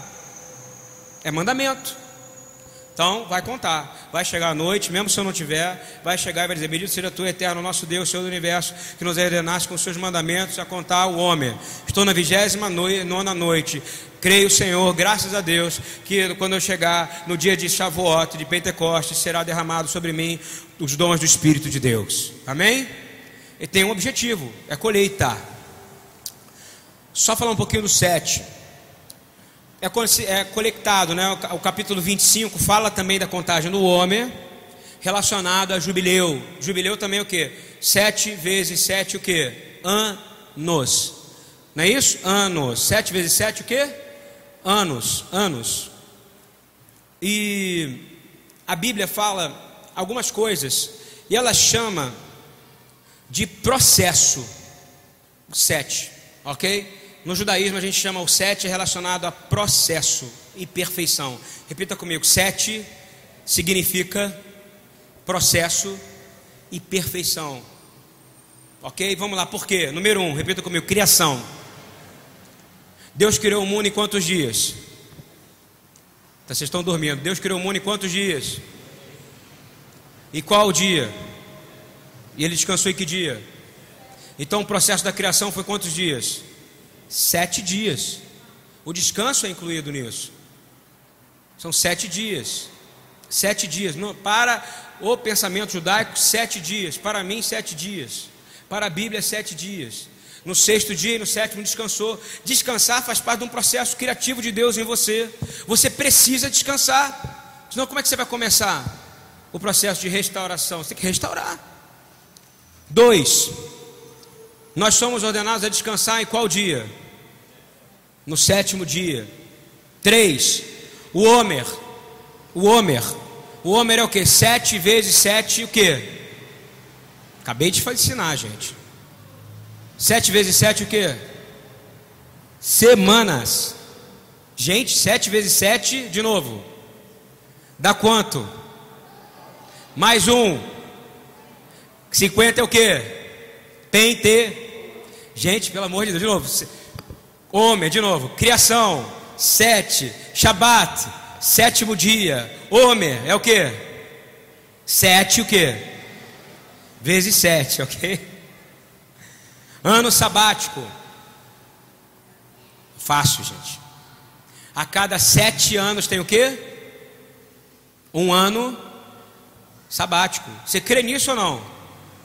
É mandamento. Então, vai contar. Vai chegar a noite, mesmo se eu não tiver, vai chegar e vai dizer: Bendito seja tu, eterno, nosso Deus, Senhor do universo, que nos ordenaste com os seus mandamentos a contar o homem. Estou na vigésima nona noite. Creio, Senhor, graças a Deus, que quando eu chegar no dia de Shavuot, de Pentecostes, será derramado sobre mim os dons do Espírito de Deus. Amém? Ele tem um objetivo, é colheita. Só falar um pouquinho do 7. É, é conectado, né? O capítulo 25 fala também da contagem do homem, relacionado a jubileu. Jubileu também é o que? Sete vezes sete o que? Anos. Não é isso? Anos. Sete vezes sete o que? Anos. Anos. E a Bíblia fala algumas coisas e ela chama de processo. Sete, ok? No judaísmo a gente chama o sete relacionado a processo e perfeição. Repita comigo: sete significa processo e perfeição. Ok? Vamos lá, por quê? Número um, repita comigo: criação. Deus criou o mundo em quantos dias? Tá, vocês estão dormindo. Deus criou o mundo em quantos dias? E qual o dia? E ele descansou em que dia? Então o processo da criação foi quantos dias? Sete dias. O descanso é incluído nisso. São sete dias. Sete dias. Não, para o pensamento judaico, sete dias. Para mim, sete dias. Para a Bíblia, sete dias. No sexto dia e no sétimo descansou. Descansar faz parte de um processo criativo de Deus em você. Você precisa descansar. Senão, como é que você vai começar o processo de restauração? Você tem que restaurar. Dois, nós somos ordenados a descansar em qual dia? No sétimo dia. Três, o Homer. O Homer. O Homer é o que? Sete vezes sete, o que? Acabei de ensinar, gente. Sete vezes sete, o que? Semanas. Gente, sete vezes sete, de novo. Dá quanto? Mais um. 50 é o que? Pente. Gente, pelo amor de Deus, de novo. Homem, de novo. Criação. Sete. Shabat. Sétimo dia. Homem, é o que? Sete o que? Vezes sete, (laughs) ok? Ano sabático. Fácil, gente. A cada sete anos tem o que? Um ano sabático. Você crê nisso ou não?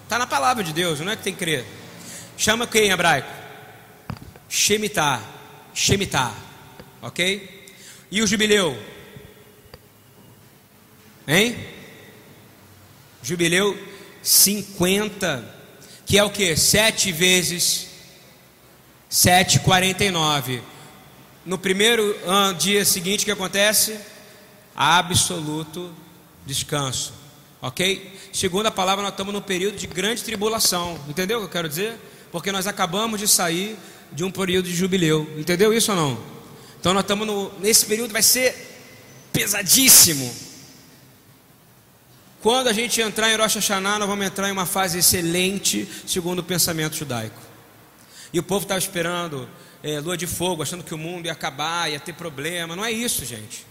Está na palavra de Deus, não é que tem que crer. Chama quem em hebraico? Shemitah. Shemitah. Ok? E o jubileu? Hein? Jubileu 50, que é o que? Sete vezes 7,49. No primeiro dia seguinte, o que acontece? Absoluto descanso. Ok? Segundo a palavra, nós estamos no período de grande tribulação. Entendeu o que eu quero dizer? Porque nós acabamos de sair de um período de jubileu. Entendeu isso ou não? Então nós estamos no, nesse período vai ser pesadíssimo. Quando a gente entrar em Rosh Hashanah, nós vamos entrar em uma fase excelente, segundo o pensamento judaico. E o povo estava esperando é, lua de fogo, achando que o mundo ia acabar, ia ter problema. Não é isso, gente.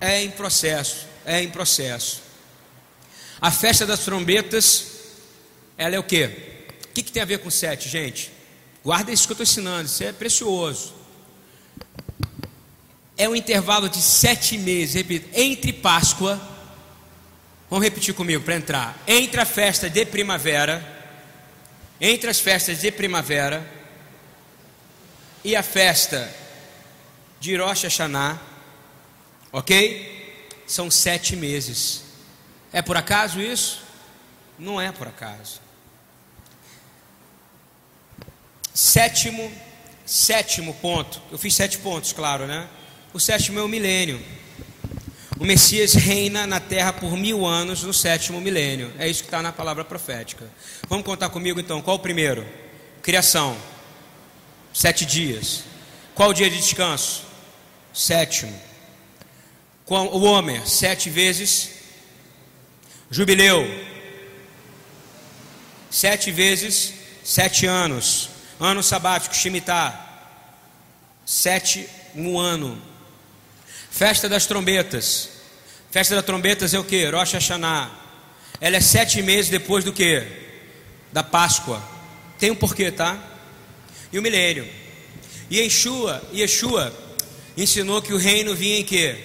É em processo, é em processo. A festa das trombetas, ela é o que? Que, que tem a ver com sete, gente? Guarda isso que eu estou ensinando, isso é precioso. É um intervalo de sete meses, repito, entre Páscoa, vamos repetir comigo para entrar, entre a festa de primavera, entre as festas de primavera e a festa de Rosh Hashanah, ok? São sete meses. É por acaso isso? Não é por acaso. Sétimo, sétimo ponto. Eu fiz sete pontos, claro, né? O sétimo é o milênio. O Messias reina na terra por mil anos no sétimo milênio. É isso que está na palavra profética. Vamos contar comigo então. Qual o primeiro? Criação. Sete dias. Qual o dia de descanso? Sétimo. O homem, sete vezes. Jubileu. Sete vezes, sete anos. Ano sabático, Shemitah. Sete, um ano. Festa das trombetas. Festa das trombetas é o que? Rosh Hashanah. Ela é sete meses depois do que? Da Páscoa. Tem um porquê, tá? E o milênio. E Yeshua, Yeshua ensinou que o reino vinha em quê?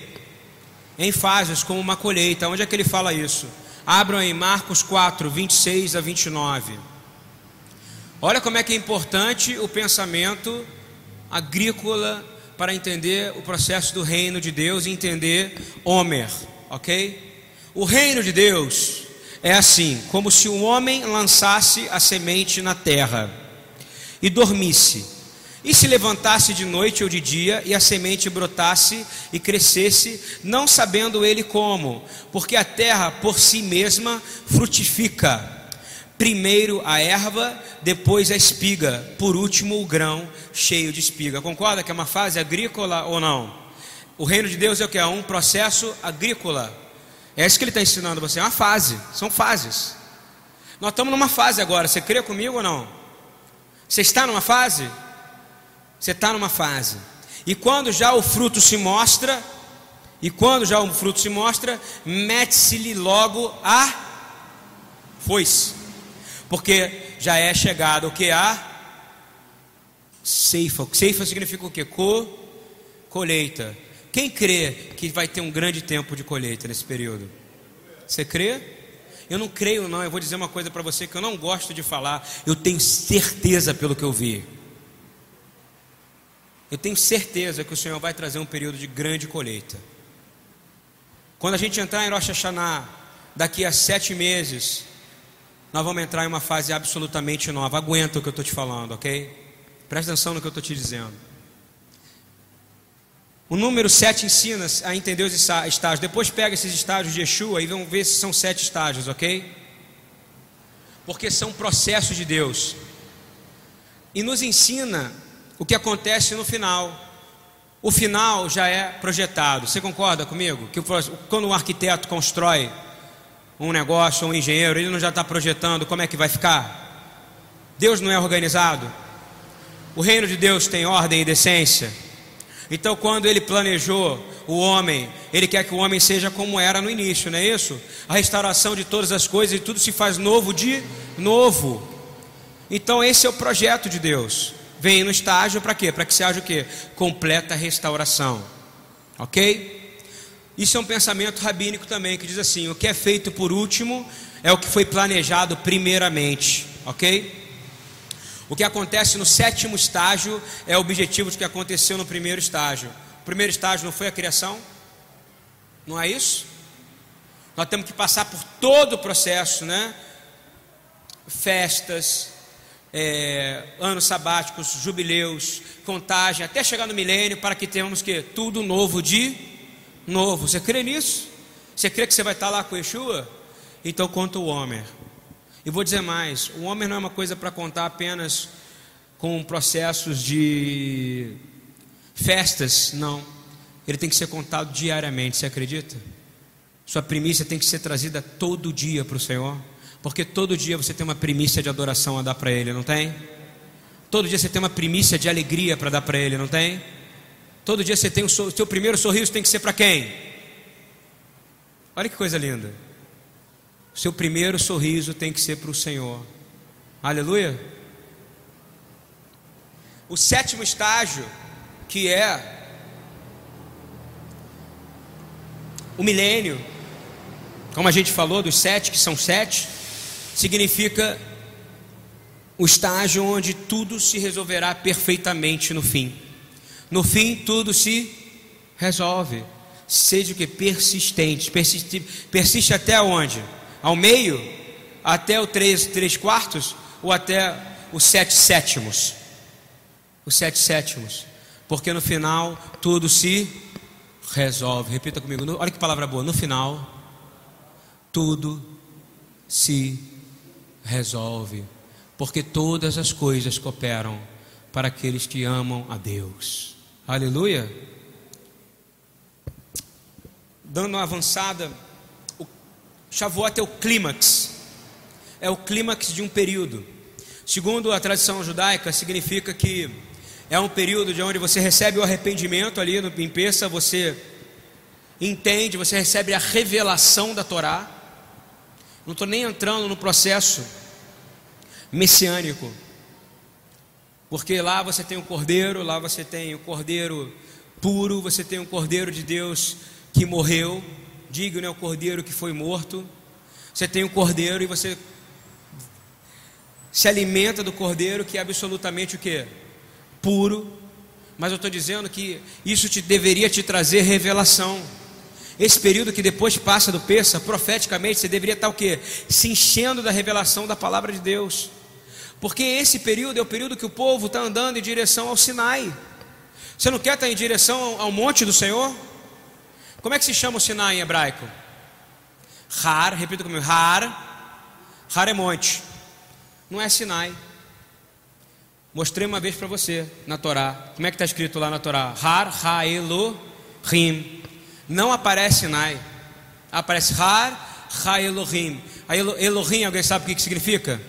Em fases, como uma colheita. Onde é que ele fala isso? Abram aí Marcos 4, 26 a 29. Olha como é que é importante o pensamento agrícola para entender o processo do reino de Deus e entender Homer, ok? O reino de Deus é assim, como se um homem lançasse a semente na terra e dormisse, e se levantasse de noite ou de dia, e a semente brotasse e crescesse, não sabendo ele como, porque a terra por si mesma frutifica. Primeiro a erva, depois a espiga, por último o grão cheio de espiga. Concorda que é uma fase agrícola ou não? O reino de Deus é o que? É um processo agrícola. É isso que ele está ensinando você, é uma fase, são fases. Nós estamos numa fase agora, você crê comigo ou não? Você está numa fase? Você está numa fase. E quando já o fruto se mostra, e quando já o fruto se mostra, mete-se-lhe logo a foice porque já é chegado o que a ceifa. Ceifa significa o que? Co, colheita. Quem crê que vai ter um grande tempo de colheita nesse período? Você crê? Eu não creio não, eu vou dizer uma coisa para você que eu não gosto de falar, eu tenho certeza pelo que eu vi. Eu tenho certeza que o Senhor vai trazer um período de grande colheita. Quando a gente entrar em Rosh Hashanah, daqui a sete meses, nós vamos entrar em uma fase absolutamente nova. Aguenta o que eu estou te falando, ok? Presta atenção no que eu estou te dizendo. O número 7 ensina a entender os estágios. Depois pega esses estágios de Yeshua e vamos ver se são sete estágios, ok? Porque são processos de Deus. E nos ensina o que acontece no final. O final já é projetado. Você concorda comigo? Que quando um arquiteto constrói um negócio, um engenheiro, ele não já está projetando como é que vai ficar? Deus não é organizado? O reino de Deus tem ordem e decência. Então, quando ele planejou o homem, ele quer que o homem seja como era no início, não é isso? A restauração de todas as coisas e tudo se faz novo de novo. Então, esse é o projeto de Deus. Vem no estágio para quê? Para que se haja o quê? Completa restauração. Ok? Isso é um pensamento rabínico também, que diz assim: o que é feito por último é o que foi planejado primeiramente, ok? O que acontece no sétimo estágio é o objetivo do que aconteceu no primeiro estágio. O primeiro estágio não foi a criação? Não é isso? Nós temos que passar por todo o processo, né? Festas, é, anos sabáticos, jubileus, contagem, até chegar no milênio, para que tenhamos que tudo novo de novo. Você crê nisso? Você crê que você vai estar lá com Yeshua? Então conta o Homer. E vou dizer mais: o Homer não é uma coisa para contar apenas com processos de festas, não. Ele tem que ser contado diariamente, você acredita? Sua primícia tem que ser trazida todo dia para o Senhor, porque todo dia você tem uma primícia de adoração a dar para Ele, não tem? Todo dia você tem uma primícia de alegria para dar para Ele, não tem? Todo dia você tem o seu primeiro sorriso tem que ser para quem? Olha que coisa linda. O seu primeiro sorriso tem que ser para o Senhor. Aleluia. O sétimo estágio, que é o milênio, como a gente falou, dos sete, que são sete, significa o estágio onde tudo se resolverá perfeitamente no fim. No fim, tudo se resolve. Seja o que? Persistente. Persiste, persiste até onde? Ao meio? Até o três, três quartos? Ou até os sete sétimos? Os sete sétimos. Porque no final, tudo se resolve. Repita comigo. Olha que palavra boa. No final, tudo se resolve. Porque todas as coisas cooperam para aqueles que amam a Deus. Aleluia. Dando uma avançada, o Shavuot é o clímax, é o clímax de um período. Segundo a tradição judaica, significa que é um período de onde você recebe o arrependimento ali no em Peça, você entende, você recebe a revelação da Torá. Não estou nem entrando no processo messiânico, porque lá você tem o cordeiro, lá você tem o cordeiro puro, você tem o cordeiro de Deus que morreu, digno é o cordeiro que foi morto. Você tem o cordeiro e você se alimenta do cordeiro que é absolutamente o que? Puro. Mas eu estou dizendo que isso te deveria te trazer revelação. Esse período que depois passa do peça, profeticamente, você deveria estar o quê? Se enchendo da revelação da palavra de Deus. Porque esse período é o período que o povo está andando em direção ao Sinai. Você não quer estar em direção ao monte do Senhor? Como é que se chama o Sinai em hebraico? Har, repita comigo, Har. Har é monte. Não é Sinai. Mostrei uma vez para você na Torá. Como é que está escrito lá na Torá? Har, Ha, Rim. Não aparece Sinai. Aparece Har, Ha, Elohim. Elohim, alguém sabe o que, que significa?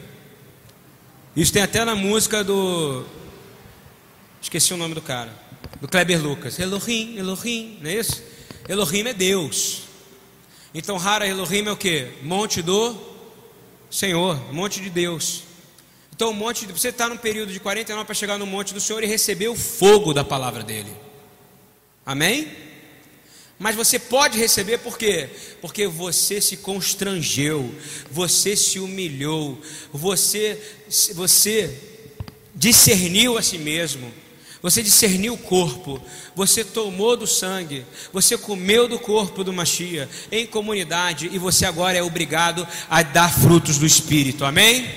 Isso tem até na música do. Esqueci o nome do cara do Kleber Lucas. Elohim, Elohim, não é isso? Elohim é Deus. Então, Hara Elohim é o que? Monte do Senhor, monte de Deus. Então, o monte de, você está num período de 49 para chegar no monte do Senhor e receber o fogo da palavra dele. Amém? Mas você pode receber por quê? Porque você se constrangeu, você se humilhou, você, você discerniu a si mesmo você discerniu o corpo, você tomou do sangue, você comeu do corpo do Machia em comunidade e você agora é obrigado a dar frutos do Espírito, amém?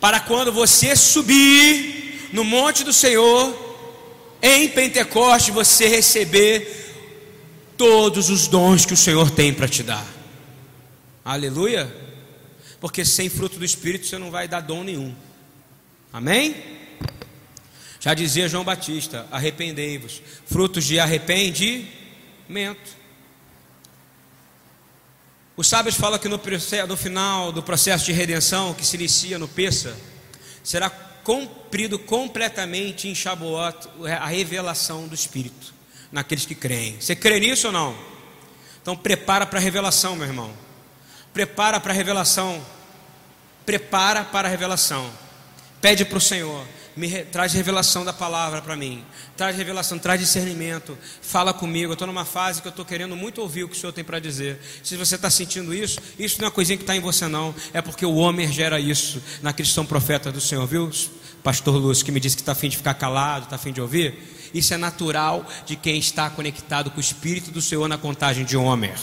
Para quando você subir no monte do Senhor, em Pentecoste, você receber todos os dons que o Senhor tem para te dar, aleluia, porque sem fruto do Espírito você não vai dar dom nenhum, amém? Já dizia João Batista: arrependei-vos, frutos de arrependimento. Os sábios falam que no, no, final do processo de redenção, que se inicia no Peça, será cumprido completamente em Shabuot a revelação do Espírito naqueles que creem. Você crê nisso ou não? Então prepara para a revelação, meu irmão. Prepara para a revelação. Prepara para a revelação. Pede para o Senhor me traz revelação da palavra para mim, traz revelação, traz discernimento, fala comigo. Eu estou numa fase que eu estou querendo muito ouvir o que o Senhor tem para dizer. Se você está sentindo isso, isso não é coisinha que está em você, não, é porque o homem gera isso naqueles que são profetas do Senhor, viu? Pastor Lúcio, que me disse que está afim de ficar calado, está afim de ouvir. Isso é natural de quem está conectado com o Espírito do Senhor na contagem de Homer.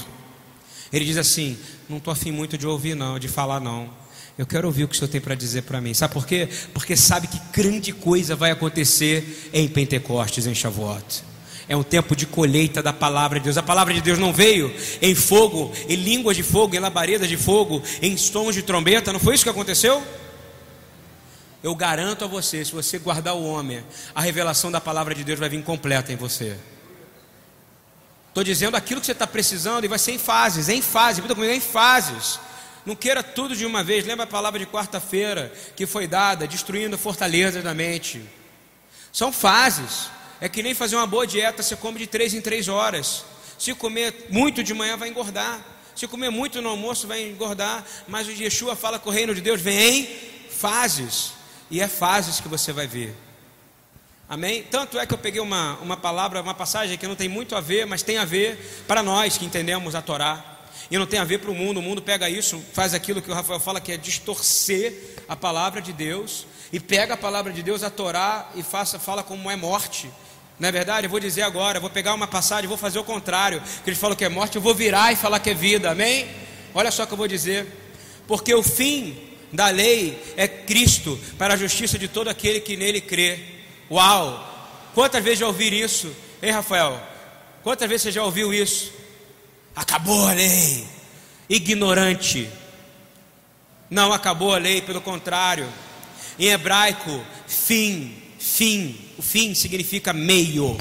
Ele diz assim: Não estou afim muito de ouvir, não, de falar, não. Eu quero ouvir o que o Senhor tem para dizer para mim. Sabe por quê? Porque sabe que grande coisa vai acontecer em Pentecostes, em Shavuot. É um tempo de colheita da palavra de Deus. A palavra de Deus não veio em fogo, em línguas de fogo, em labaredas de fogo, em sons de trombeta. Não foi isso que aconteceu? Eu garanto a você, se você guardar o homem, a revelação da palavra de Deus vai vir completa em você. Estou dizendo aquilo que você está precisando e vai ser em fases, em fases, repita comigo, em fases. Não queira tudo de uma vez. Lembra a palavra de quarta-feira que foi dada, destruindo fortalezas da mente. São fases. É que nem fazer uma boa dieta, você come de três em três horas. Se comer muito de manhã, vai engordar. Se comer muito no almoço, vai engordar. Mas o Yeshua fala que o reino de Deus vem em fases. E é fases que você vai ver. Amém? Tanto é que eu peguei uma, uma palavra, uma passagem que não tem muito a ver, mas tem a ver para nós que entendemos a Torá. E não tem a ver para o mundo. O mundo pega isso, faz aquilo que o Rafael fala que é distorcer a palavra de Deus. E pega a palavra de Deus, a Torá, e faça, fala como é morte. Não é verdade? Eu vou dizer agora, vou pegar uma passagem, vou fazer o contrário. Que eles falam que é morte, eu vou virar e falar que é vida. Amém? Olha só o que eu vou dizer. Porque o fim da lei é Cristo para a justiça de todo aquele que nele crê. Uau! Quantas vezes já ouviram isso? Hein, Rafael? Quantas vezes você já ouviu isso? Acabou a lei. Ignorante. Não acabou a lei, pelo contrário. Em hebraico, fim, fim. O fim significa meio.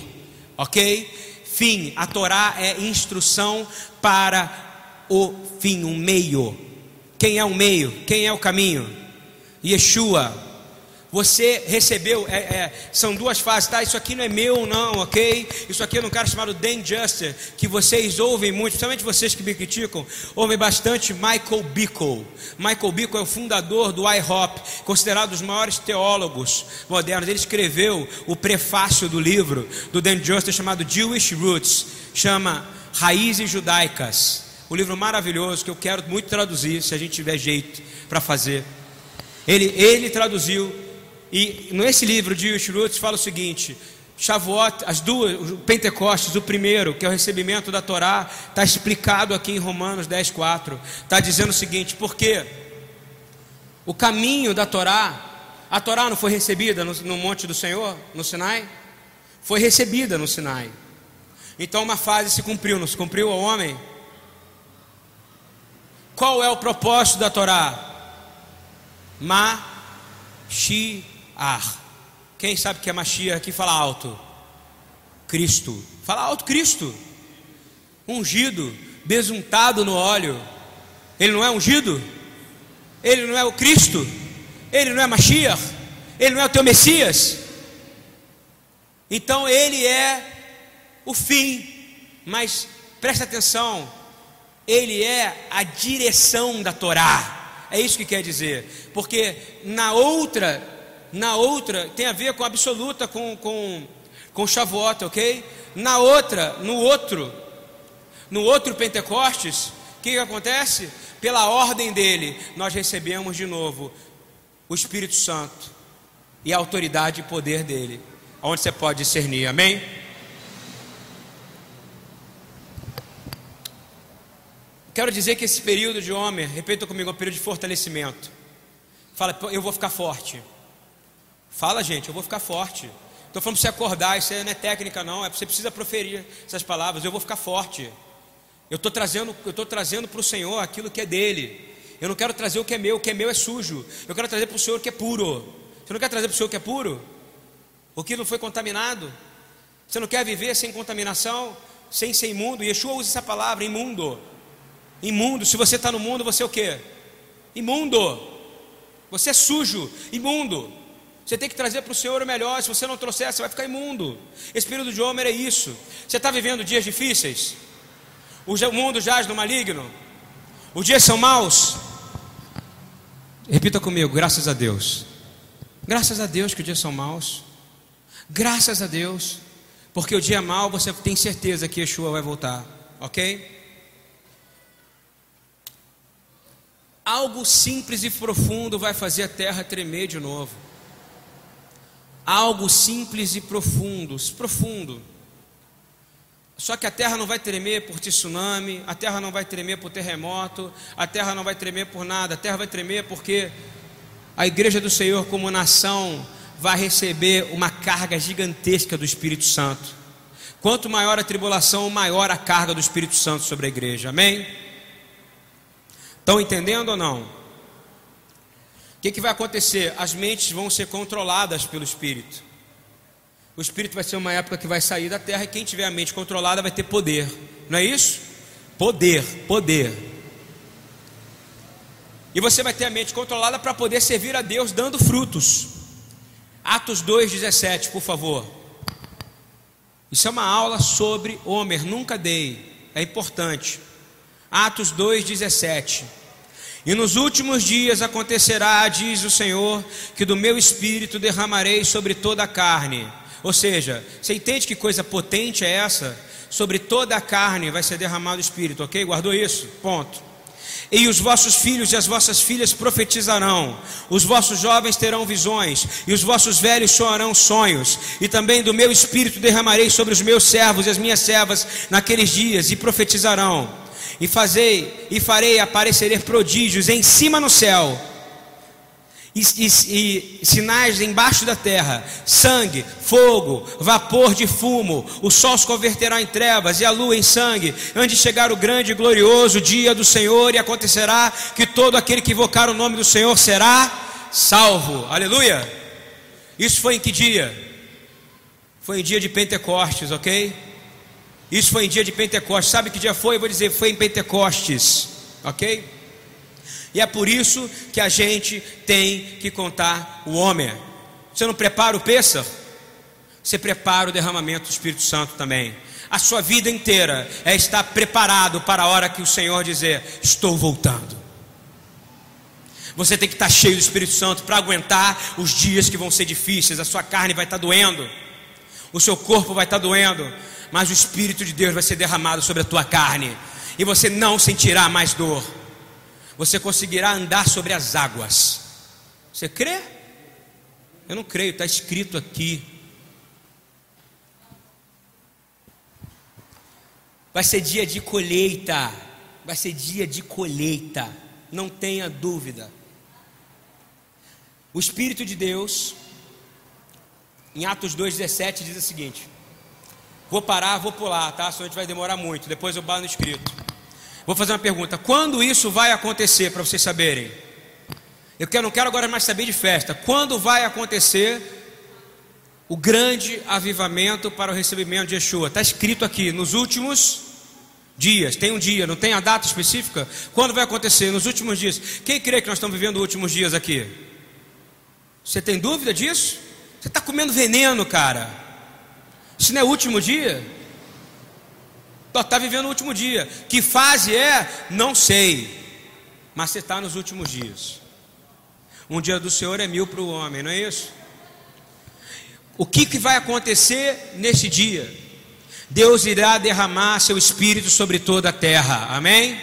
Ok? Fim. A Torá é instrução para o fim, um meio. Quem é o meio? Quem é o caminho? Yeshua, você recebeu, é, é, são duas fases, tá? Isso aqui não é meu, não, ok? Isso aqui é um cara chamado Dan Juster, que vocês ouvem muito, principalmente vocês que me criticam, ouvem bastante Michael Bickle. Michael Bickle é o fundador do IHOP, considerado um dos maiores teólogos modernos. Ele escreveu o prefácio do livro do Dan Juster chamado Jewish Roots, chama Raízes Judaicas. Um livro maravilhoso que eu quero muito traduzir, se a gente tiver jeito para fazer. Ele, ele traduziu, e nesse livro de Yushrutz fala o seguinte: Shavuot, as duas, Pentecostes, o primeiro, que é o recebimento da Torá, está explicado aqui em Romanos 10, 4. Está dizendo o seguinte: porque o caminho da Torá, a Torá não foi recebida no, no monte do Senhor, no Sinai? Foi recebida no Sinai. Então uma fase se cumpriu, não se cumpriu ao homem? Qual é o propósito da Torá? Mashiach. Quem sabe que é Mashiach aqui fala alto? Cristo. Fala alto, Cristo. Ungido, besuntado no óleo. Ele não é ungido? Ele não é o Cristo? Ele não é Mashiach? Ele não é o teu Messias? Então ele é o fim, mas presta atenção, ele é a direção da Torá. É isso que quer dizer, porque na outra, na outra tem a ver com absoluta, com com com Shavuot, ok? Na outra, no outro, no outro Pentecostes, o que, que acontece? Pela ordem dele, nós recebemos de novo o Espírito Santo e a autoridade e poder dele, onde você pode discernir, amém? Quero dizer que esse período de homem, repita comigo, é um período de fortalecimento. Fala, eu vou ficar forte. Fala, gente, eu vou ficar forte. Estou falando para você acordar, isso não é técnica, não. É você precisa proferir essas palavras. Eu vou ficar forte. Eu estou trazendo, eu estou trazendo para o Senhor aquilo que é dele. Eu não quero trazer o que é meu, o que é meu é sujo. Eu quero trazer para o Senhor o que é puro. Você não quer trazer para o Senhor o que é puro? O que não foi contaminado? Você não quer viver sem contaminação, sem ser imundo? Yeshua usa essa palavra, imundo. Imundo, se você está no mundo, você é o que? Imundo. Você é sujo, imundo. Você tem que trazer para o Senhor o melhor. Se você não trouxer, você vai ficar imundo. Esse período de Homer é isso. Você está vivendo dias difíceis? O mundo jaz no maligno? Os dias são maus? Repita comigo, graças a Deus. Graças a Deus que os dias são maus. Graças a Deus. Porque o dia é mau, você tem certeza que Yeshua vai voltar. Ok? Algo simples e profundo vai fazer a terra tremer de novo. Algo simples e profundo, profundo. Só que a terra não vai tremer por tsunami, a terra não vai tremer por terremoto, a terra não vai tremer por nada, a terra vai tremer porque a igreja do Senhor, como nação, vai receber uma carga gigantesca do Espírito Santo. Quanto maior a tribulação, maior a carga do Espírito Santo sobre a igreja. Amém? Estão entendendo ou não? O que, que vai acontecer? As mentes vão ser controladas pelo Espírito. O Espírito vai ser uma época que vai sair da terra e quem tiver a mente controlada vai ter poder. Não é isso? Poder, poder. E você vai ter a mente controlada para poder servir a Deus dando frutos. Atos 2,17, por favor. Isso é uma aula sobre Homer, nunca dei, é importante. Atos 2,17. E nos últimos dias acontecerá, diz o Senhor, que do meu espírito derramarei sobre toda a carne. Ou seja, você entende que coisa potente é essa? Sobre toda a carne vai ser derramado o espírito, ok? Guardou isso? Ponto. E os vossos filhos e as vossas filhas profetizarão, os vossos jovens terão visões, e os vossos velhos sonharão sonhos, e também do meu espírito derramarei sobre os meus servos e as minhas servas naqueles dias, e profetizarão e fazei e farei aparecer prodígios em cima no céu e, e, e, sinais embaixo da terra, sangue, fogo, vapor de fumo, o sol se converterá em trevas e a lua em sangue, antes de chegar o grande e glorioso dia do Senhor, e acontecerá que todo aquele que invocar o nome do Senhor será salvo. Aleluia! Isso foi em que dia? Foi em dia de Pentecostes, ok? Isso foi em dia de Pentecostes. Sabe que dia foi? Eu vou dizer, foi em Pentecostes. Ok? E é por isso que a gente tem que contar o homem. Você não prepara o Pêssar? Você prepara o derramamento do Espírito Santo também. A sua vida inteira é estar preparado para a hora que o Senhor dizer: Estou voltando. Você tem que estar cheio do Espírito Santo para aguentar os dias que vão ser difíceis. A sua carne vai estar doendo, o seu corpo vai estar doendo, mas o Espírito de Deus vai ser derramado sobre a tua carne, e você não sentirá mais dor, você conseguirá andar sobre as águas. Você crê? Eu não creio, está escrito aqui. Vai ser dia de colheita. Vai ser dia de colheita. Não tenha dúvida. O Espírito de Deus, em Atos 2,17, diz o seguinte: Vou parar, vou pular, tá? Senão a gente vai demorar muito. Depois eu bato no escrito. Vou fazer uma pergunta: quando isso vai acontecer, para vocês saberem? Eu quero, não quero agora mais saber de festa. Quando vai acontecer o grande avivamento para o recebimento de Yeshua? Está escrito aqui, nos últimos dias. Tem um dia, não tem a data específica? Quando vai acontecer? Nos últimos dias. Quem crê que nós estamos vivendo os últimos dias aqui? Você tem dúvida disso? Você está comendo veneno, cara. Isso não é o último dia? Está vivendo o último dia. Que fase é? Não sei. Mas você está nos últimos dias. Um dia do Senhor é mil para o homem, não é isso? O que, que vai acontecer nesse dia? Deus irá derramar seu espírito sobre toda a terra, amém?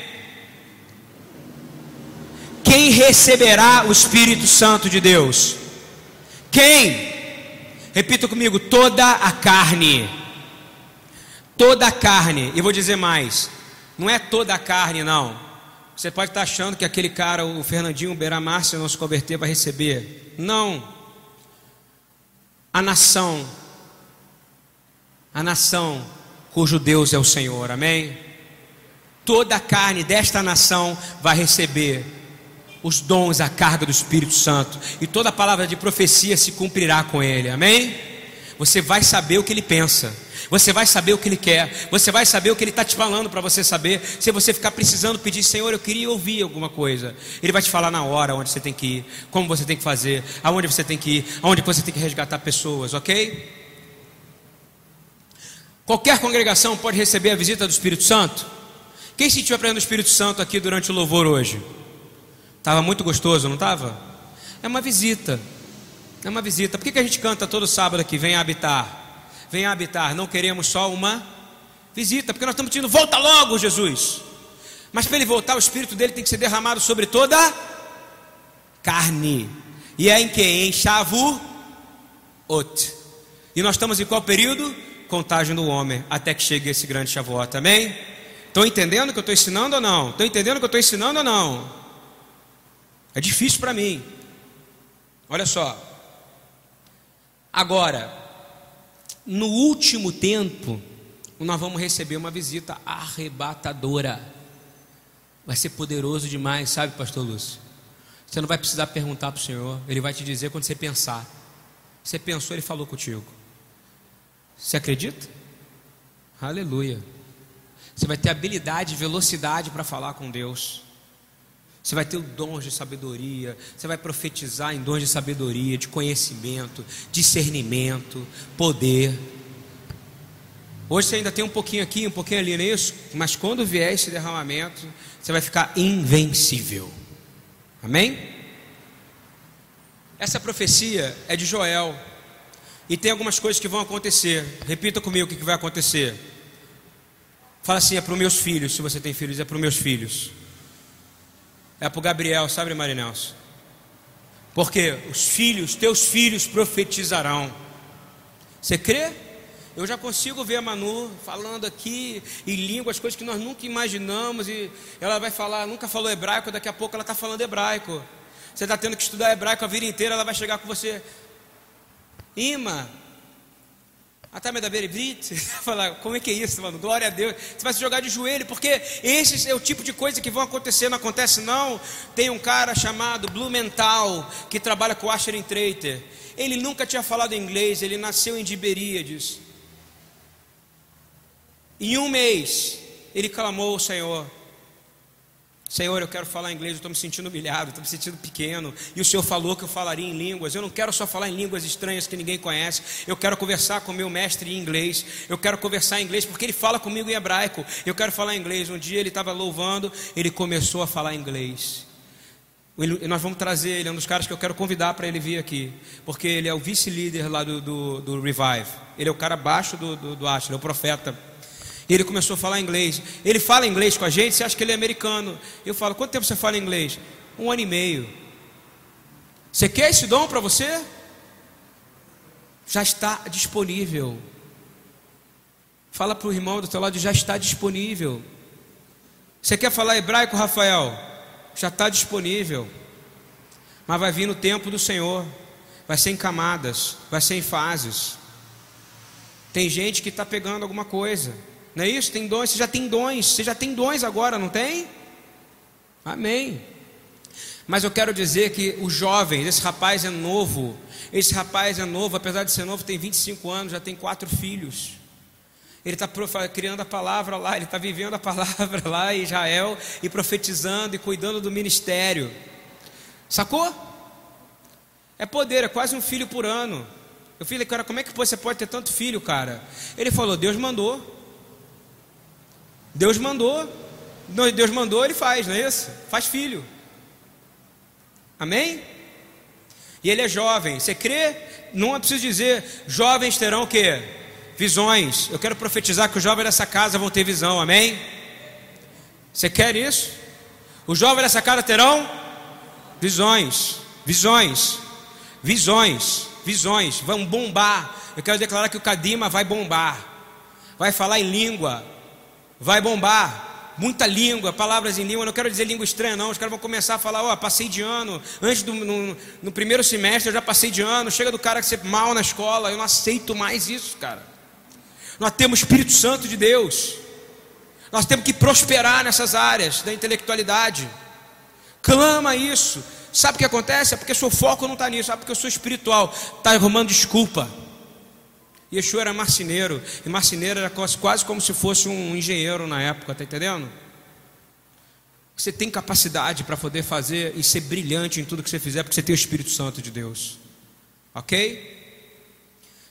Quem receberá o Espírito Santo de Deus? Quem? Repita comigo: toda a carne. Toda a carne. E vou dizer mais: não é toda a carne, não. Você pode estar achando que aquele cara, o Fernandinho Beiramar, se não se converter, vai receber. Não. A nação, a nação cujo Deus é o Senhor, amém? Toda a carne desta nação vai receber os dons, a carga do Espírito Santo, e toda palavra de profecia se cumprirá com ele, amém? Você vai saber o que ele pensa. Você vai saber o que Ele quer. Você vai saber o que Ele está te falando para você saber. Se você ficar precisando pedir, Senhor, eu queria ouvir alguma coisa. Ele vai te falar na hora onde você tem que ir, como você tem que fazer, aonde você tem que ir, aonde você tem que resgatar pessoas, ok? Qualquer congregação pode receber a visita do Espírito Santo. Quem sentiu a presença do Espírito Santo aqui durante o louvor hoje? Estava muito gostoso, não estava? É uma visita. É uma visita. Por que, que a gente canta todo sábado aqui? Vem habitar venha habitar. Não queremos só uma visita, porque nós estamos pedindo, volta logo, Jesus. Mas para ele voltar, o Espírito dele tem que ser derramado sobre toda carne. E é em que? Em Shavuot. E nós estamos em qual período? Contagem do homem, até que chegue esse grande Shavuot, amém? Estão entendendo o que eu estou ensinando ou não? Estão entendendo o que eu estou ensinando ou não? É difícil para mim. Olha só. Agora, no último tempo, nós vamos receber uma visita arrebatadora. Vai ser poderoso demais, sabe, Pastor Lúcio? Você não vai precisar perguntar para o Senhor, Ele vai te dizer quando você pensar. Você pensou, Ele falou contigo. Você acredita? Aleluia. Você vai ter habilidade velocidade para falar com Deus. Você vai ter o dom de sabedoria, você vai profetizar em dons de sabedoria, de conhecimento, discernimento, poder. Hoje você ainda tem um pouquinho aqui, um pouquinho ali, não é isso? Mas quando vier esse derramamento, você vai ficar invencível. Amém? Essa profecia é de Joel. E tem algumas coisas que vão acontecer. Repita comigo o que vai acontecer. Fala assim: é para os meus filhos. Se você tem filhos, é para os meus filhos. É para o Gabriel, sabe, Marinelson? Porque os filhos, teus filhos profetizarão. Você crê? Eu já consigo ver a Manu falando aqui em línguas, coisas que nós nunca imaginamos, e ela vai falar, nunca falou hebraico, daqui a pouco ela está falando hebraico. Você está tendo que estudar hebraico a vida inteira, ela vai chegar com você. Ima, até me da Beribrit, (laughs) falar, como é que é isso, mano? Glória a Deus. Você vai se jogar de joelho, porque esse é o tipo de coisa que vão acontecer, não acontece não. Tem um cara chamado Blumenthal, que trabalha com Asher Treiter. Ele nunca tinha falado inglês, ele nasceu em Tiberíades. Em um mês, ele clamou ao Senhor. Senhor, eu quero falar inglês, eu estou me sentindo humilhado, estou me sentindo pequeno. E o Senhor falou que eu falaria em línguas. Eu não quero só falar em línguas estranhas que ninguém conhece. Eu quero conversar com meu mestre em inglês. Eu quero conversar em inglês porque ele fala comigo em hebraico. Eu quero falar em inglês. Um dia ele estava louvando, ele começou a falar inglês. Ele, nós vamos trazer ele, é um dos caras que eu quero convidar para ele vir aqui, porque ele é o vice-líder lá do, do, do, Revive. Ele é o cara abaixo do, do, do é o profeta. E ele começou a falar inglês. Ele fala inglês com a gente, você acha que ele é americano. Eu falo, quanto tempo você fala inglês? Um ano e meio. Você quer esse dom para você? Já está disponível. Fala para o irmão do teu lado, já está disponível. Você quer falar hebraico, Rafael? Já está disponível. Mas vai vir no tempo do Senhor. Vai ser em camadas, vai ser em fases. Tem gente que está pegando alguma coisa. Não é isso? Tem dons, você já tem dons, você já tem dons agora, não tem? Amém. Mas eu quero dizer que os jovens, esse rapaz é novo, esse rapaz é novo, apesar de ser novo, tem 25 anos, já tem quatro filhos. Ele está criando a palavra lá, ele está vivendo a palavra lá em Israel e profetizando e cuidando do ministério. Sacou? É poder, é quase um filho por ano. Eu falei, cara, como é que você pode ter tanto filho, cara? Ele falou, Deus mandou. Deus mandou. Deus mandou, ele faz, não é isso? Faz filho. Amém? E ele é jovem. Você crê? Não é preciso dizer, jovens terão o quê? visões. Eu quero profetizar que os jovens dessa casa vão ter visão, amém? Você quer isso? Os jovens dessa casa terão visões, visões, visões, visões, vão bombar. Eu quero declarar que o Cadima vai bombar, vai falar em língua, vai bombar. Muita língua, palavras em língua, não quero dizer língua estranha, não. Os caras vão começar a falar, ó, oh, passei de ano. Antes do no, no primeiro semestre eu já passei de ano. Chega do cara que ser mal na escola, eu não aceito mais isso, cara. Nós temos o Espírito Santo de Deus. Nós temos que prosperar nessas áreas da intelectualidade. Clama isso. Sabe o que acontece? É porque seu foco não está nisso. Sabe porque eu sou espiritual. Está arrumando desculpa. Yeshua era marceneiro. E marceneiro era quase como se fosse um engenheiro na época. Está entendendo? Você tem capacidade para poder fazer e ser brilhante em tudo que você fizer, porque você tem o Espírito Santo de Deus. Ok?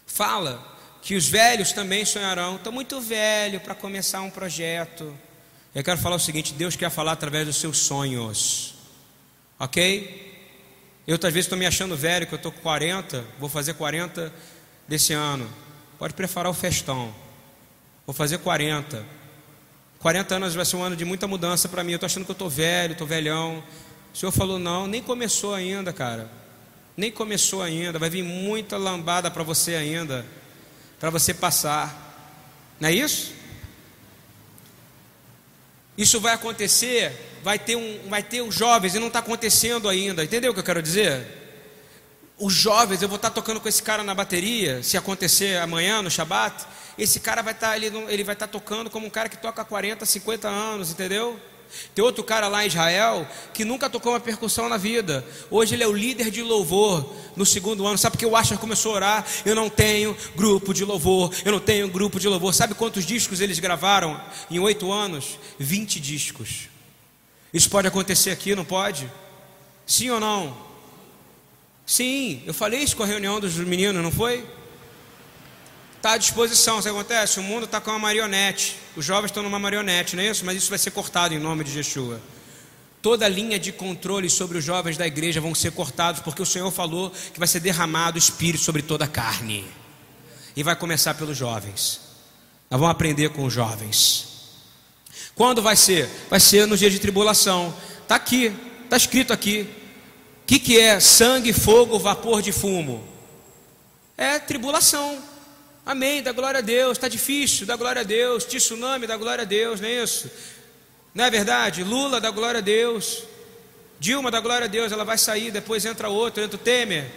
Fala que os velhos também sonharão. Estou muito velho para começar um projeto. Eu quero falar o seguinte: Deus quer falar através dos seus sonhos, ok? Eu talvez estou me achando velho, que eu estou com 40, vou fazer 40 desse ano. Pode preparar o festão. Vou fazer 40. 40 anos vai ser um ano de muita mudança para mim. Eu estou achando que eu estou velho, estou velhão. O Senhor falou: não, nem começou ainda, cara. Nem começou ainda. Vai vir muita lambada para você ainda para você passar. Não é isso? Isso vai acontecer, vai ter um, vai ter os jovens e não está acontecendo ainda. Entendeu o que eu quero dizer? Os jovens, eu vou estar tá tocando com esse cara na bateria, se acontecer amanhã no Shabat, esse cara vai estar, tá, ele, ele vai estar tá tocando como um cara que toca 40, 50 anos, entendeu? Tem outro cara lá em Israel que nunca tocou uma percussão na vida. Hoje ele é o líder de louvor no segundo ano. Sabe que o Asher começou a orar? Eu não tenho grupo de louvor. Eu não tenho grupo de louvor. Sabe quantos discos eles gravaram em oito anos? 20 discos. Isso pode acontecer aqui, não pode? Sim ou não? Sim, eu falei isso com a reunião dos meninos, não foi? está à disposição. Sabe o que acontece? O mundo está com uma marionete. Os jovens estão numa marionete, não é isso? Mas isso vai ser cortado em nome de Yeshua. Toda linha de controle sobre os jovens da igreja vão ser cortados, porque o Senhor falou que vai ser derramado o Espírito sobre toda a carne. E vai começar pelos jovens. Nós vamos aprender com os jovens. Quando vai ser? Vai ser no dia de tribulação. Está aqui, está escrito aqui. O que, que é sangue, fogo, vapor de fumo? É tribulação. Amém, dá glória a Deus. Está difícil, dá glória a Deus. Tsunami, dá glória a Deus, não é isso? Não é verdade? Lula, dá glória a Deus. Dilma, dá glória a Deus. Ela vai sair, depois entra outro, entra o Temer.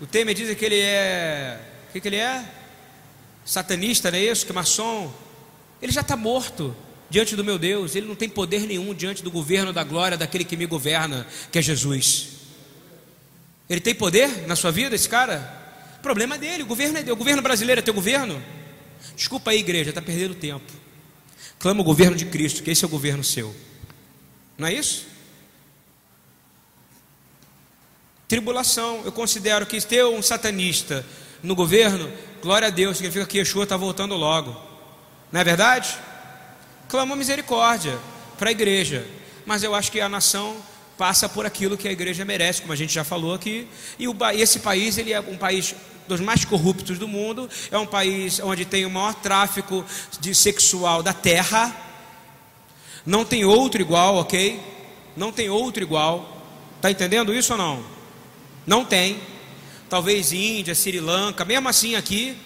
O Temer diz que ele é. O que, que ele é? Satanista, não é isso? Que é maçom. Ele já está morto diante do meu Deus. Ele não tem poder nenhum diante do governo da glória daquele que me governa, que é Jesus. Ele tem poder na sua vida, esse cara? Problema dele, o governo é dele. O governo brasileiro é teu governo? Desculpa aí, igreja, está perdendo tempo. Clama o governo de Cristo, que esse é o governo seu. Não é isso? Tribulação, eu considero que ter um satanista no governo, glória a Deus, significa que Yeshua está voltando logo. Não é verdade? Clama misericórdia para a igreja. Mas eu acho que a nação passa por aquilo que a igreja merece, como a gente já falou aqui. E o, esse país ele é um país dos mais corruptos do mundo, é um país onde tem o maior tráfico de sexual da terra. Não tem outro igual, ok? Não tem outro igual. Tá entendendo isso ou não? Não tem. Talvez Índia, Sri Lanka, mesmo assim aqui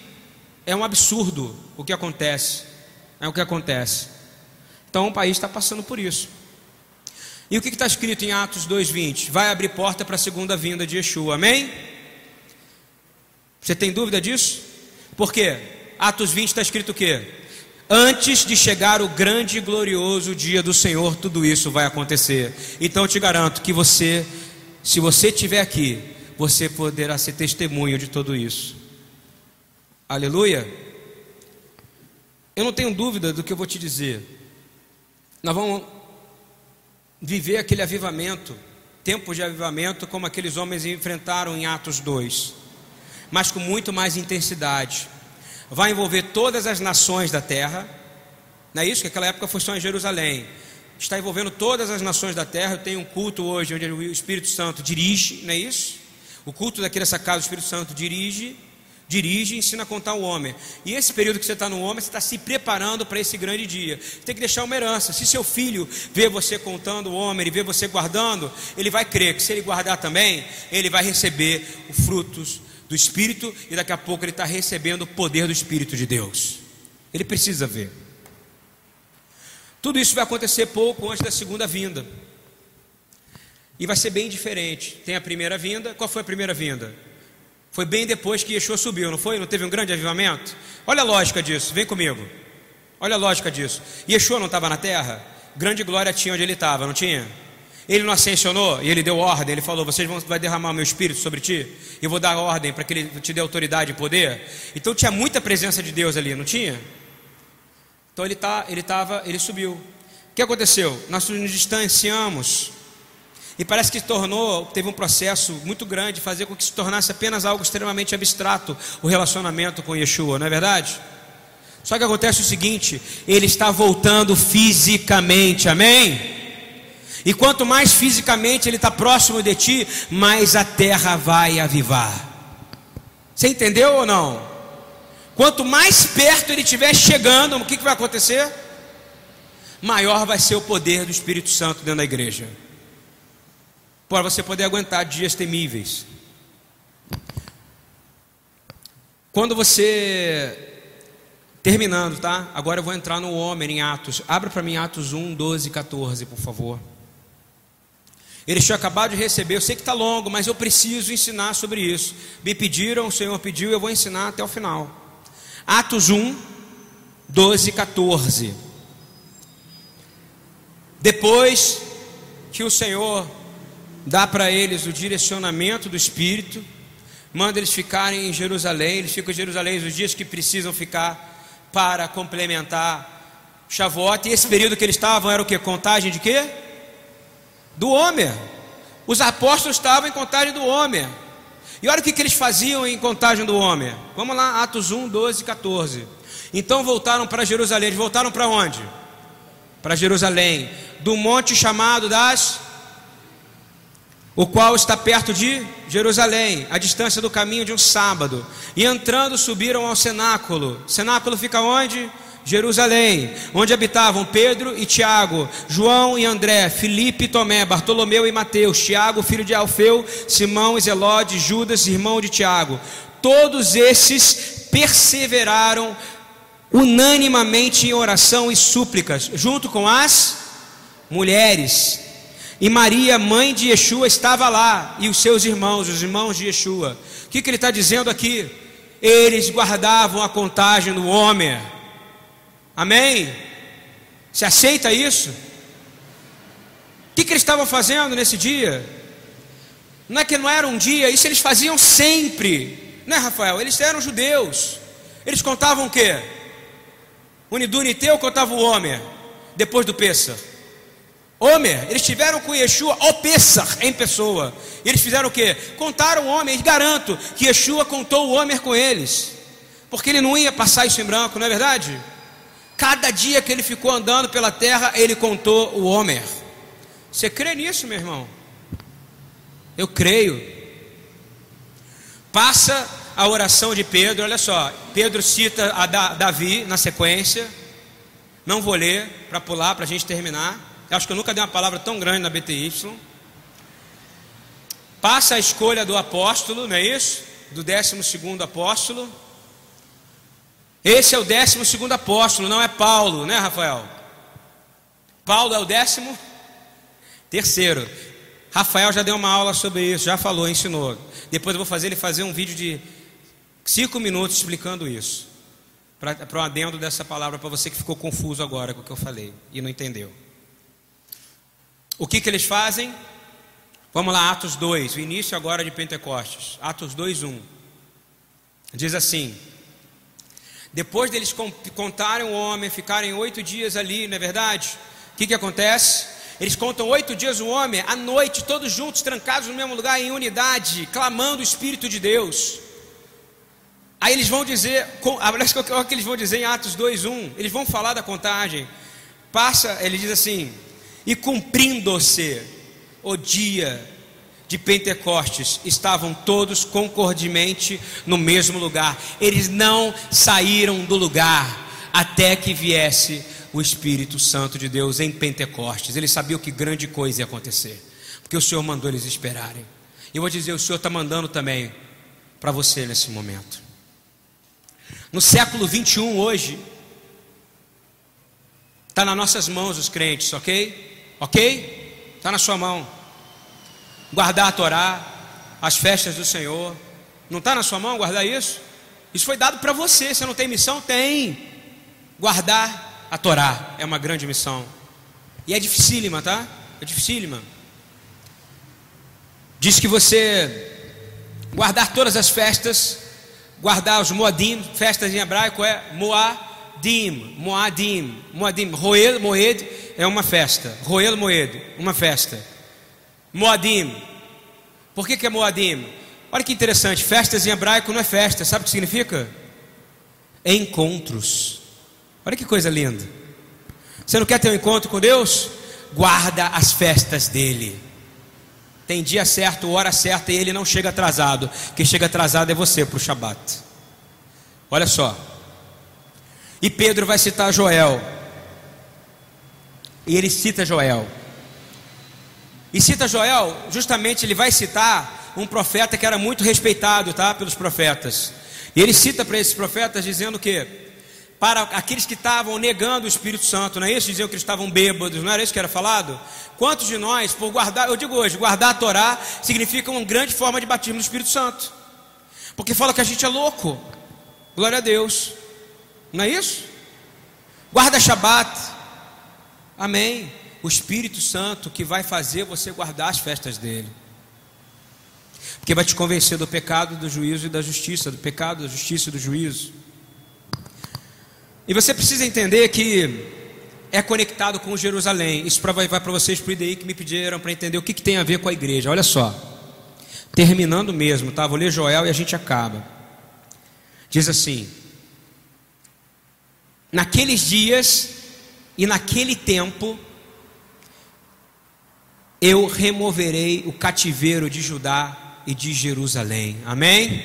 é um absurdo o que acontece. É o que acontece. Então o país está passando por isso. E o que está escrito em Atos 2,20? Vai abrir porta para a segunda vinda de Yeshua, amém? Você tem dúvida disso? Por quê? Atos 20 está escrito o quê? Antes de chegar o grande e glorioso dia do Senhor, tudo isso vai acontecer. Então eu te garanto que você, se você estiver aqui, você poderá ser testemunho de tudo isso. Aleluia. Eu não tenho dúvida do que eu vou te dizer. Nós vamos viver aquele avivamento, tempo de avivamento, como aqueles homens enfrentaram em Atos 2, mas com muito mais intensidade. Vai envolver todas as nações da terra, não é isso? Que aquela época foi só em Jerusalém. Está envolvendo todas as nações da terra. Eu tenho um culto hoje onde o Espírito Santo dirige, não é isso? O culto daqui dessa casa, o Espírito Santo dirige dirige e ensina a contar o homem. E esse período que você está no homem, você está se preparando para esse grande dia. Você tem que deixar uma herança. Se seu filho vê você contando o homem, ele vê você guardando, ele vai crer que se ele guardar também, ele vai receber os frutos do Espírito e daqui a pouco ele está recebendo o poder do Espírito de Deus. Ele precisa ver. Tudo isso vai acontecer pouco antes da segunda vinda. E vai ser bem diferente. Tem a primeira vinda. Qual foi a primeira vinda? Foi bem depois que Yeshua subiu, não foi? Não teve um grande avivamento? Olha a lógica disso, vem comigo. Olha a lógica disso. Yeshua não estava na terra? Grande glória tinha onde ele estava, não tinha? Ele não ascensionou e ele deu ordem. Ele falou: Vocês vão vai derramar meu espírito sobre ti. Eu vou dar ordem para que ele te dê autoridade e poder. Então tinha muita presença de Deus ali, não tinha? Então ele tá, ele estava, ele subiu. O que aconteceu? Nós nos distanciamos e parece que tornou, teve um processo muito grande, fazer com que se tornasse apenas algo extremamente abstrato o relacionamento com Yeshua, não é verdade? Só que acontece o seguinte: ele está voltando fisicamente, amém? E quanto mais fisicamente ele está próximo de ti, mais a terra vai avivar. Você entendeu ou não? Quanto mais perto ele estiver chegando, o que, que vai acontecer? Maior vai ser o poder do Espírito Santo dentro da igreja para você poder aguentar dias temíveis. Quando você terminando, tá? Agora eu vou entrar no homem em Atos. Abra para mim Atos 1, 12 e 14, por favor. Eles tinham acabado de receber, eu sei que está longo, mas eu preciso ensinar sobre isso. Me pediram, o Senhor pediu, eu vou ensinar até o final. Atos 1, 12 e 14. Depois que o Senhor dá para eles o direcionamento do Espírito, manda eles ficarem em Jerusalém, eles ficam em Jerusalém os dias que precisam ficar para complementar Shavuot, e esse período que eles estavam era o que? Contagem de quê? Do Homer. Os apóstolos estavam em contagem do Homer. E olha o que, que eles faziam em contagem do Homer. Vamos lá, Atos 1, 12 e 14. Então voltaram para Jerusalém. Eles voltaram para onde? Para Jerusalém. Do monte chamado das o qual está perto de Jerusalém, a distância do caminho de um sábado. E entrando, subiram ao cenáculo. Cenáculo fica onde? Jerusalém, onde habitavam Pedro e Tiago, João e André, Filipe e Tomé, Bartolomeu e Mateus, Tiago, filho de Alfeu, Simão e Zelode, Judas, irmão de Tiago. Todos esses perseveraram unanimamente em oração e súplicas, junto com as mulheres e Maria, mãe de Yeshua, estava lá, e os seus irmãos, os irmãos de Yeshua. O que, que ele está dizendo aqui? Eles guardavam a contagem do homem. Amém? Se aceita isso? O que, que eles estavam fazendo nesse dia? Não é que não era um dia, isso eles faziam sempre. Não é, Rafael? Eles eram judeus. Eles contavam o quê? Uniduniteu contava o homem, depois do Pêssar. Homer, eles tiveram com Yeshua o Pessar em pessoa. Eles fizeram o quê? Contaram o homem, garanto que Yeshua contou o Homer com eles. Porque ele não ia passar isso em branco, não é verdade? Cada dia que ele ficou andando pela terra, ele contou o Homer. Você crê nisso, meu irmão? Eu creio. Passa a oração de Pedro, olha só. Pedro cita a Davi na sequência. Não vou ler para pular, para a gente terminar. Eu acho que eu nunca dei uma palavra tão grande na BTY. Passa a escolha do apóstolo, não é isso? Do décimo segundo apóstolo. Esse é o décimo segundo apóstolo, não é Paulo, né, Rafael? Paulo é o décimo terceiro. Rafael já deu uma aula sobre isso, já falou, ensinou. Depois eu vou fazer ele fazer um vídeo de cinco minutos explicando isso. Para um adendo dessa palavra para você que ficou confuso agora com o que eu falei e não entendeu. O que, que eles fazem? Vamos lá, Atos 2, o início agora de Pentecostes. Atos 2, 1. Diz assim: Depois deles contarem o homem, ficarem oito dias ali, não é verdade? O que, que acontece? Eles contam oito dias o homem, à noite, todos juntos, trancados no mesmo lugar, em unidade, clamando o Espírito de Deus. Aí eles vão dizer, olha o que eles vão dizer em Atos 2:1. Eles vão falar da contagem. Passa, ele diz assim: "E cumprindo-se o dia de Pentecostes, estavam todos concordemente no mesmo lugar. Eles não saíram do lugar até que viesse o Espírito Santo de Deus em Pentecostes. Eles sabiam que grande coisa ia acontecer, porque o Senhor mandou eles esperarem. E eu vou dizer, o Senhor está mandando também para você nesse momento. No século 21 hoje, está nas nossas mãos os crentes, ok? Ok? Está na sua mão. Guardar a Torá, as festas do Senhor. Não está na sua mão guardar isso? Isso foi dado para você. Você não tem missão? Tem. Guardar a Torá é uma grande missão. E é dificílima, tá? É dificílima. Diz que você guardar todas as festas guardar os Moadim, festas em hebraico é Moadim, Moadim, Moadim, Roel Moed é uma festa, Roel Moed, uma festa. Moadim, por que, que é Moadim? Olha que interessante, festas em hebraico não é festa, sabe o que significa? Encontros. Olha que coisa linda. Você não quer ter um encontro com Deus? Guarda as festas dele. Tem dia certo, hora certa e ele não chega atrasado. Quem chega atrasado é você para o Shabat. Olha só. E Pedro vai citar Joel. E ele cita Joel. E cita Joel, justamente ele vai citar um profeta que era muito respeitado, tá, pelos profetas. E ele cita para esses profetas dizendo que para aqueles que estavam negando o Espírito Santo, não é isso? Diziam que eles estavam bêbados, não era isso que era falado? Quantos de nós, por guardar, eu digo hoje, guardar a Torá significa uma grande forma de batismo do Espírito Santo, porque fala que a gente é louco, glória a Deus, não é isso? Guarda Shabat, amém. O Espírito Santo que vai fazer você guardar as festas dele, porque vai te convencer do pecado, do juízo e da justiça, do pecado, da justiça e do juízo. E você precisa entender que é conectado com Jerusalém. Isso vai para vocês por aí que me pediram para entender o que, que tem a ver com a igreja. Olha só. Terminando mesmo, tá? Vou ler Joel e a gente acaba. Diz assim: Naqueles dias e naquele tempo eu removerei o cativeiro de Judá e de Jerusalém. Amém?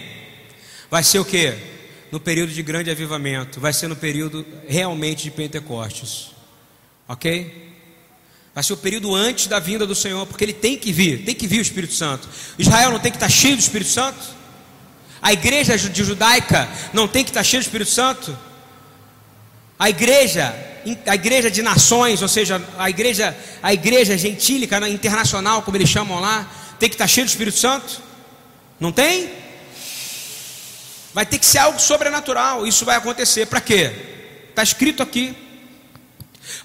Vai ser o que? no período de grande avivamento, vai ser no período realmente de Pentecostes. Ok? Vai ser o período antes da vinda do Senhor, porque ele tem que vir, tem que vir o Espírito Santo. Israel não tem que estar cheio do Espírito Santo? A igreja judaica não tem que estar cheia do Espírito Santo? A igreja, a igreja de nações, ou seja, a igreja, a igreja gentílica, né, internacional, como eles chamam lá, tem que estar cheia do Espírito Santo? Não tem? Vai ter que ser algo sobrenatural. Isso vai acontecer. Para quê? Está escrito aqui.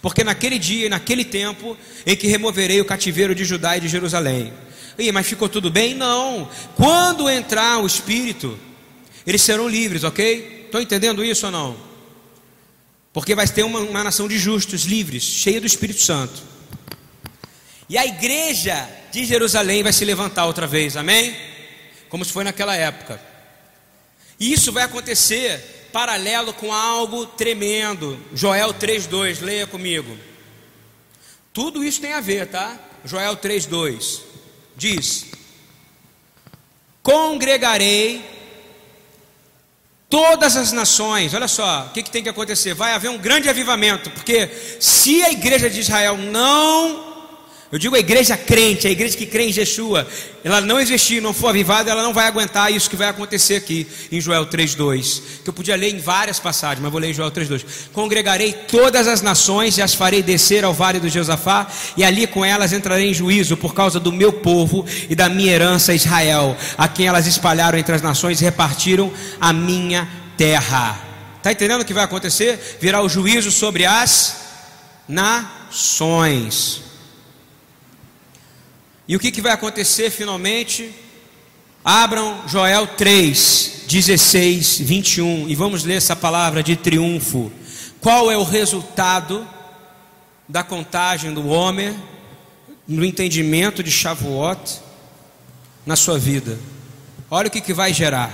Porque naquele dia e naquele tempo em que removerei o cativeiro de Judá e de Jerusalém. Ih, mas ficou tudo bem? Não. Quando entrar o Espírito, eles serão livres, ok? Estão entendendo isso ou não? Porque vai ter uma, uma nação de justos, livres, cheia do Espírito Santo. E a igreja de Jerusalém vai se levantar outra vez, amém? Como se foi naquela época. E isso vai acontecer paralelo com algo tremendo. Joel 3:2, leia comigo. Tudo isso tem a ver, tá? Joel 3:2 diz: Congregarei todas as nações. Olha só, o que, que tem que acontecer? Vai haver um grande avivamento, porque se a igreja de Israel não Eu digo a igreja crente, a igreja que crê em Yeshua, ela não existir, não for avivada, ela não vai aguentar isso que vai acontecer aqui em Joel 3:2, que eu podia ler em várias passagens, mas vou ler em Joel 3:2. Congregarei todas as nações e as farei descer ao vale do Josafá, e ali com elas entrarei em juízo por causa do meu povo e da minha herança Israel, a quem elas espalharam entre as nações e repartiram a minha terra. Está entendendo o que vai acontecer? Virá o juízo sobre as nações. E o que, que vai acontecer finalmente? Abram Joel 3, 16, 21 e vamos ler essa palavra de triunfo. Qual é o resultado da contagem do homem no entendimento de Shavuot na sua vida? Olha o que, que vai gerar.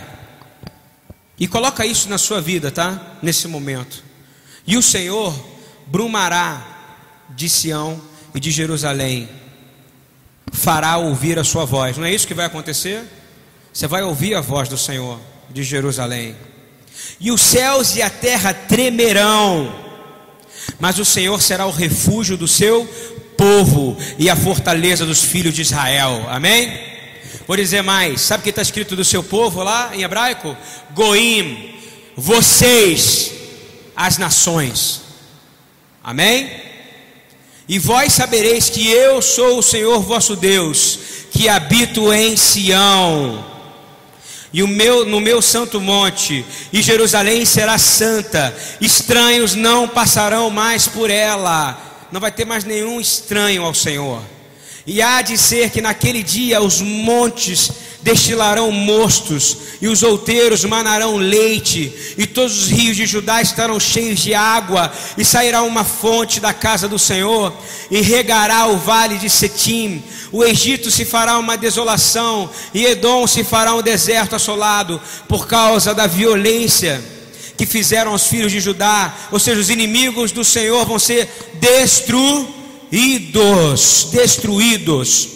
E coloca isso na sua vida, tá? Nesse momento. E o Senhor brumará de Sião e de Jerusalém fará ouvir a sua voz. Não é isso que vai acontecer? Você vai ouvir a voz do Senhor de Jerusalém. E os céus e a terra tremerão, mas o Senhor será o refúgio do seu povo e a fortaleza dos filhos de Israel. Amém? Vou dizer mais: sabe o que está escrito do seu povo lá em hebraico? Goim, vocês, as nações. Amém? E vós sabereis que eu sou o Senhor vosso Deus, que habito em Sião, e o meu no meu santo monte, e Jerusalém será santa. Estranhos não passarão mais por ela. Não vai ter mais nenhum estranho ao Senhor. E há de ser que naquele dia os montes destilarão mostos, e os outeiros manarão leite, e todos os rios de Judá estarão cheios de água, e sairá uma fonte da casa do Senhor, e regará o vale de Setim. O Egito se fará uma desolação, e Edom se fará um deserto assolado, por causa da violência que fizeram os filhos de Judá, ou seja, os inimigos do Senhor vão ser destruídos, destruídos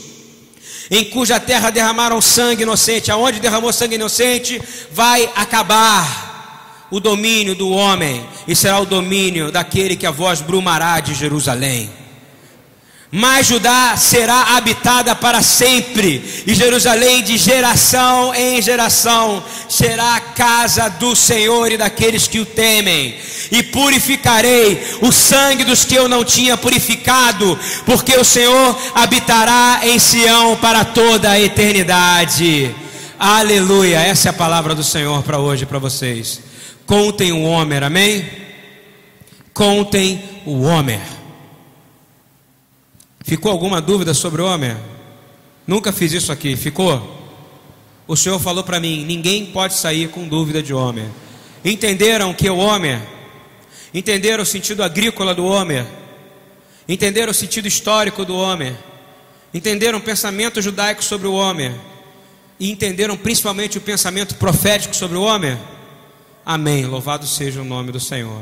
em cuja terra derramaram sangue inocente, aonde derramou sangue inocente, vai acabar o domínio do homem, e será o domínio daquele que a voz brumará de Jerusalém. Mas Judá será habitada para sempre, e Jerusalém de geração em geração será a casa do Senhor e daqueles que o temem. E purificarei o sangue dos que eu não tinha purificado, porque o Senhor habitará em Sião para toda a eternidade. Aleluia! Essa é a palavra do Senhor para hoje para vocês. Contem o Homer, amém? Contem o Homer. Ficou alguma dúvida sobre o homem? Nunca fiz isso aqui, ficou? O Senhor falou para mim: ninguém pode sair com dúvida de homem. Entenderam que o homem? Entenderam o sentido agrícola do homem? Entenderam o sentido histórico do homem? Entenderam o pensamento judaico sobre o homem? E entenderam principalmente o pensamento profético sobre o homem? Amém. Louvado seja o nome do Senhor.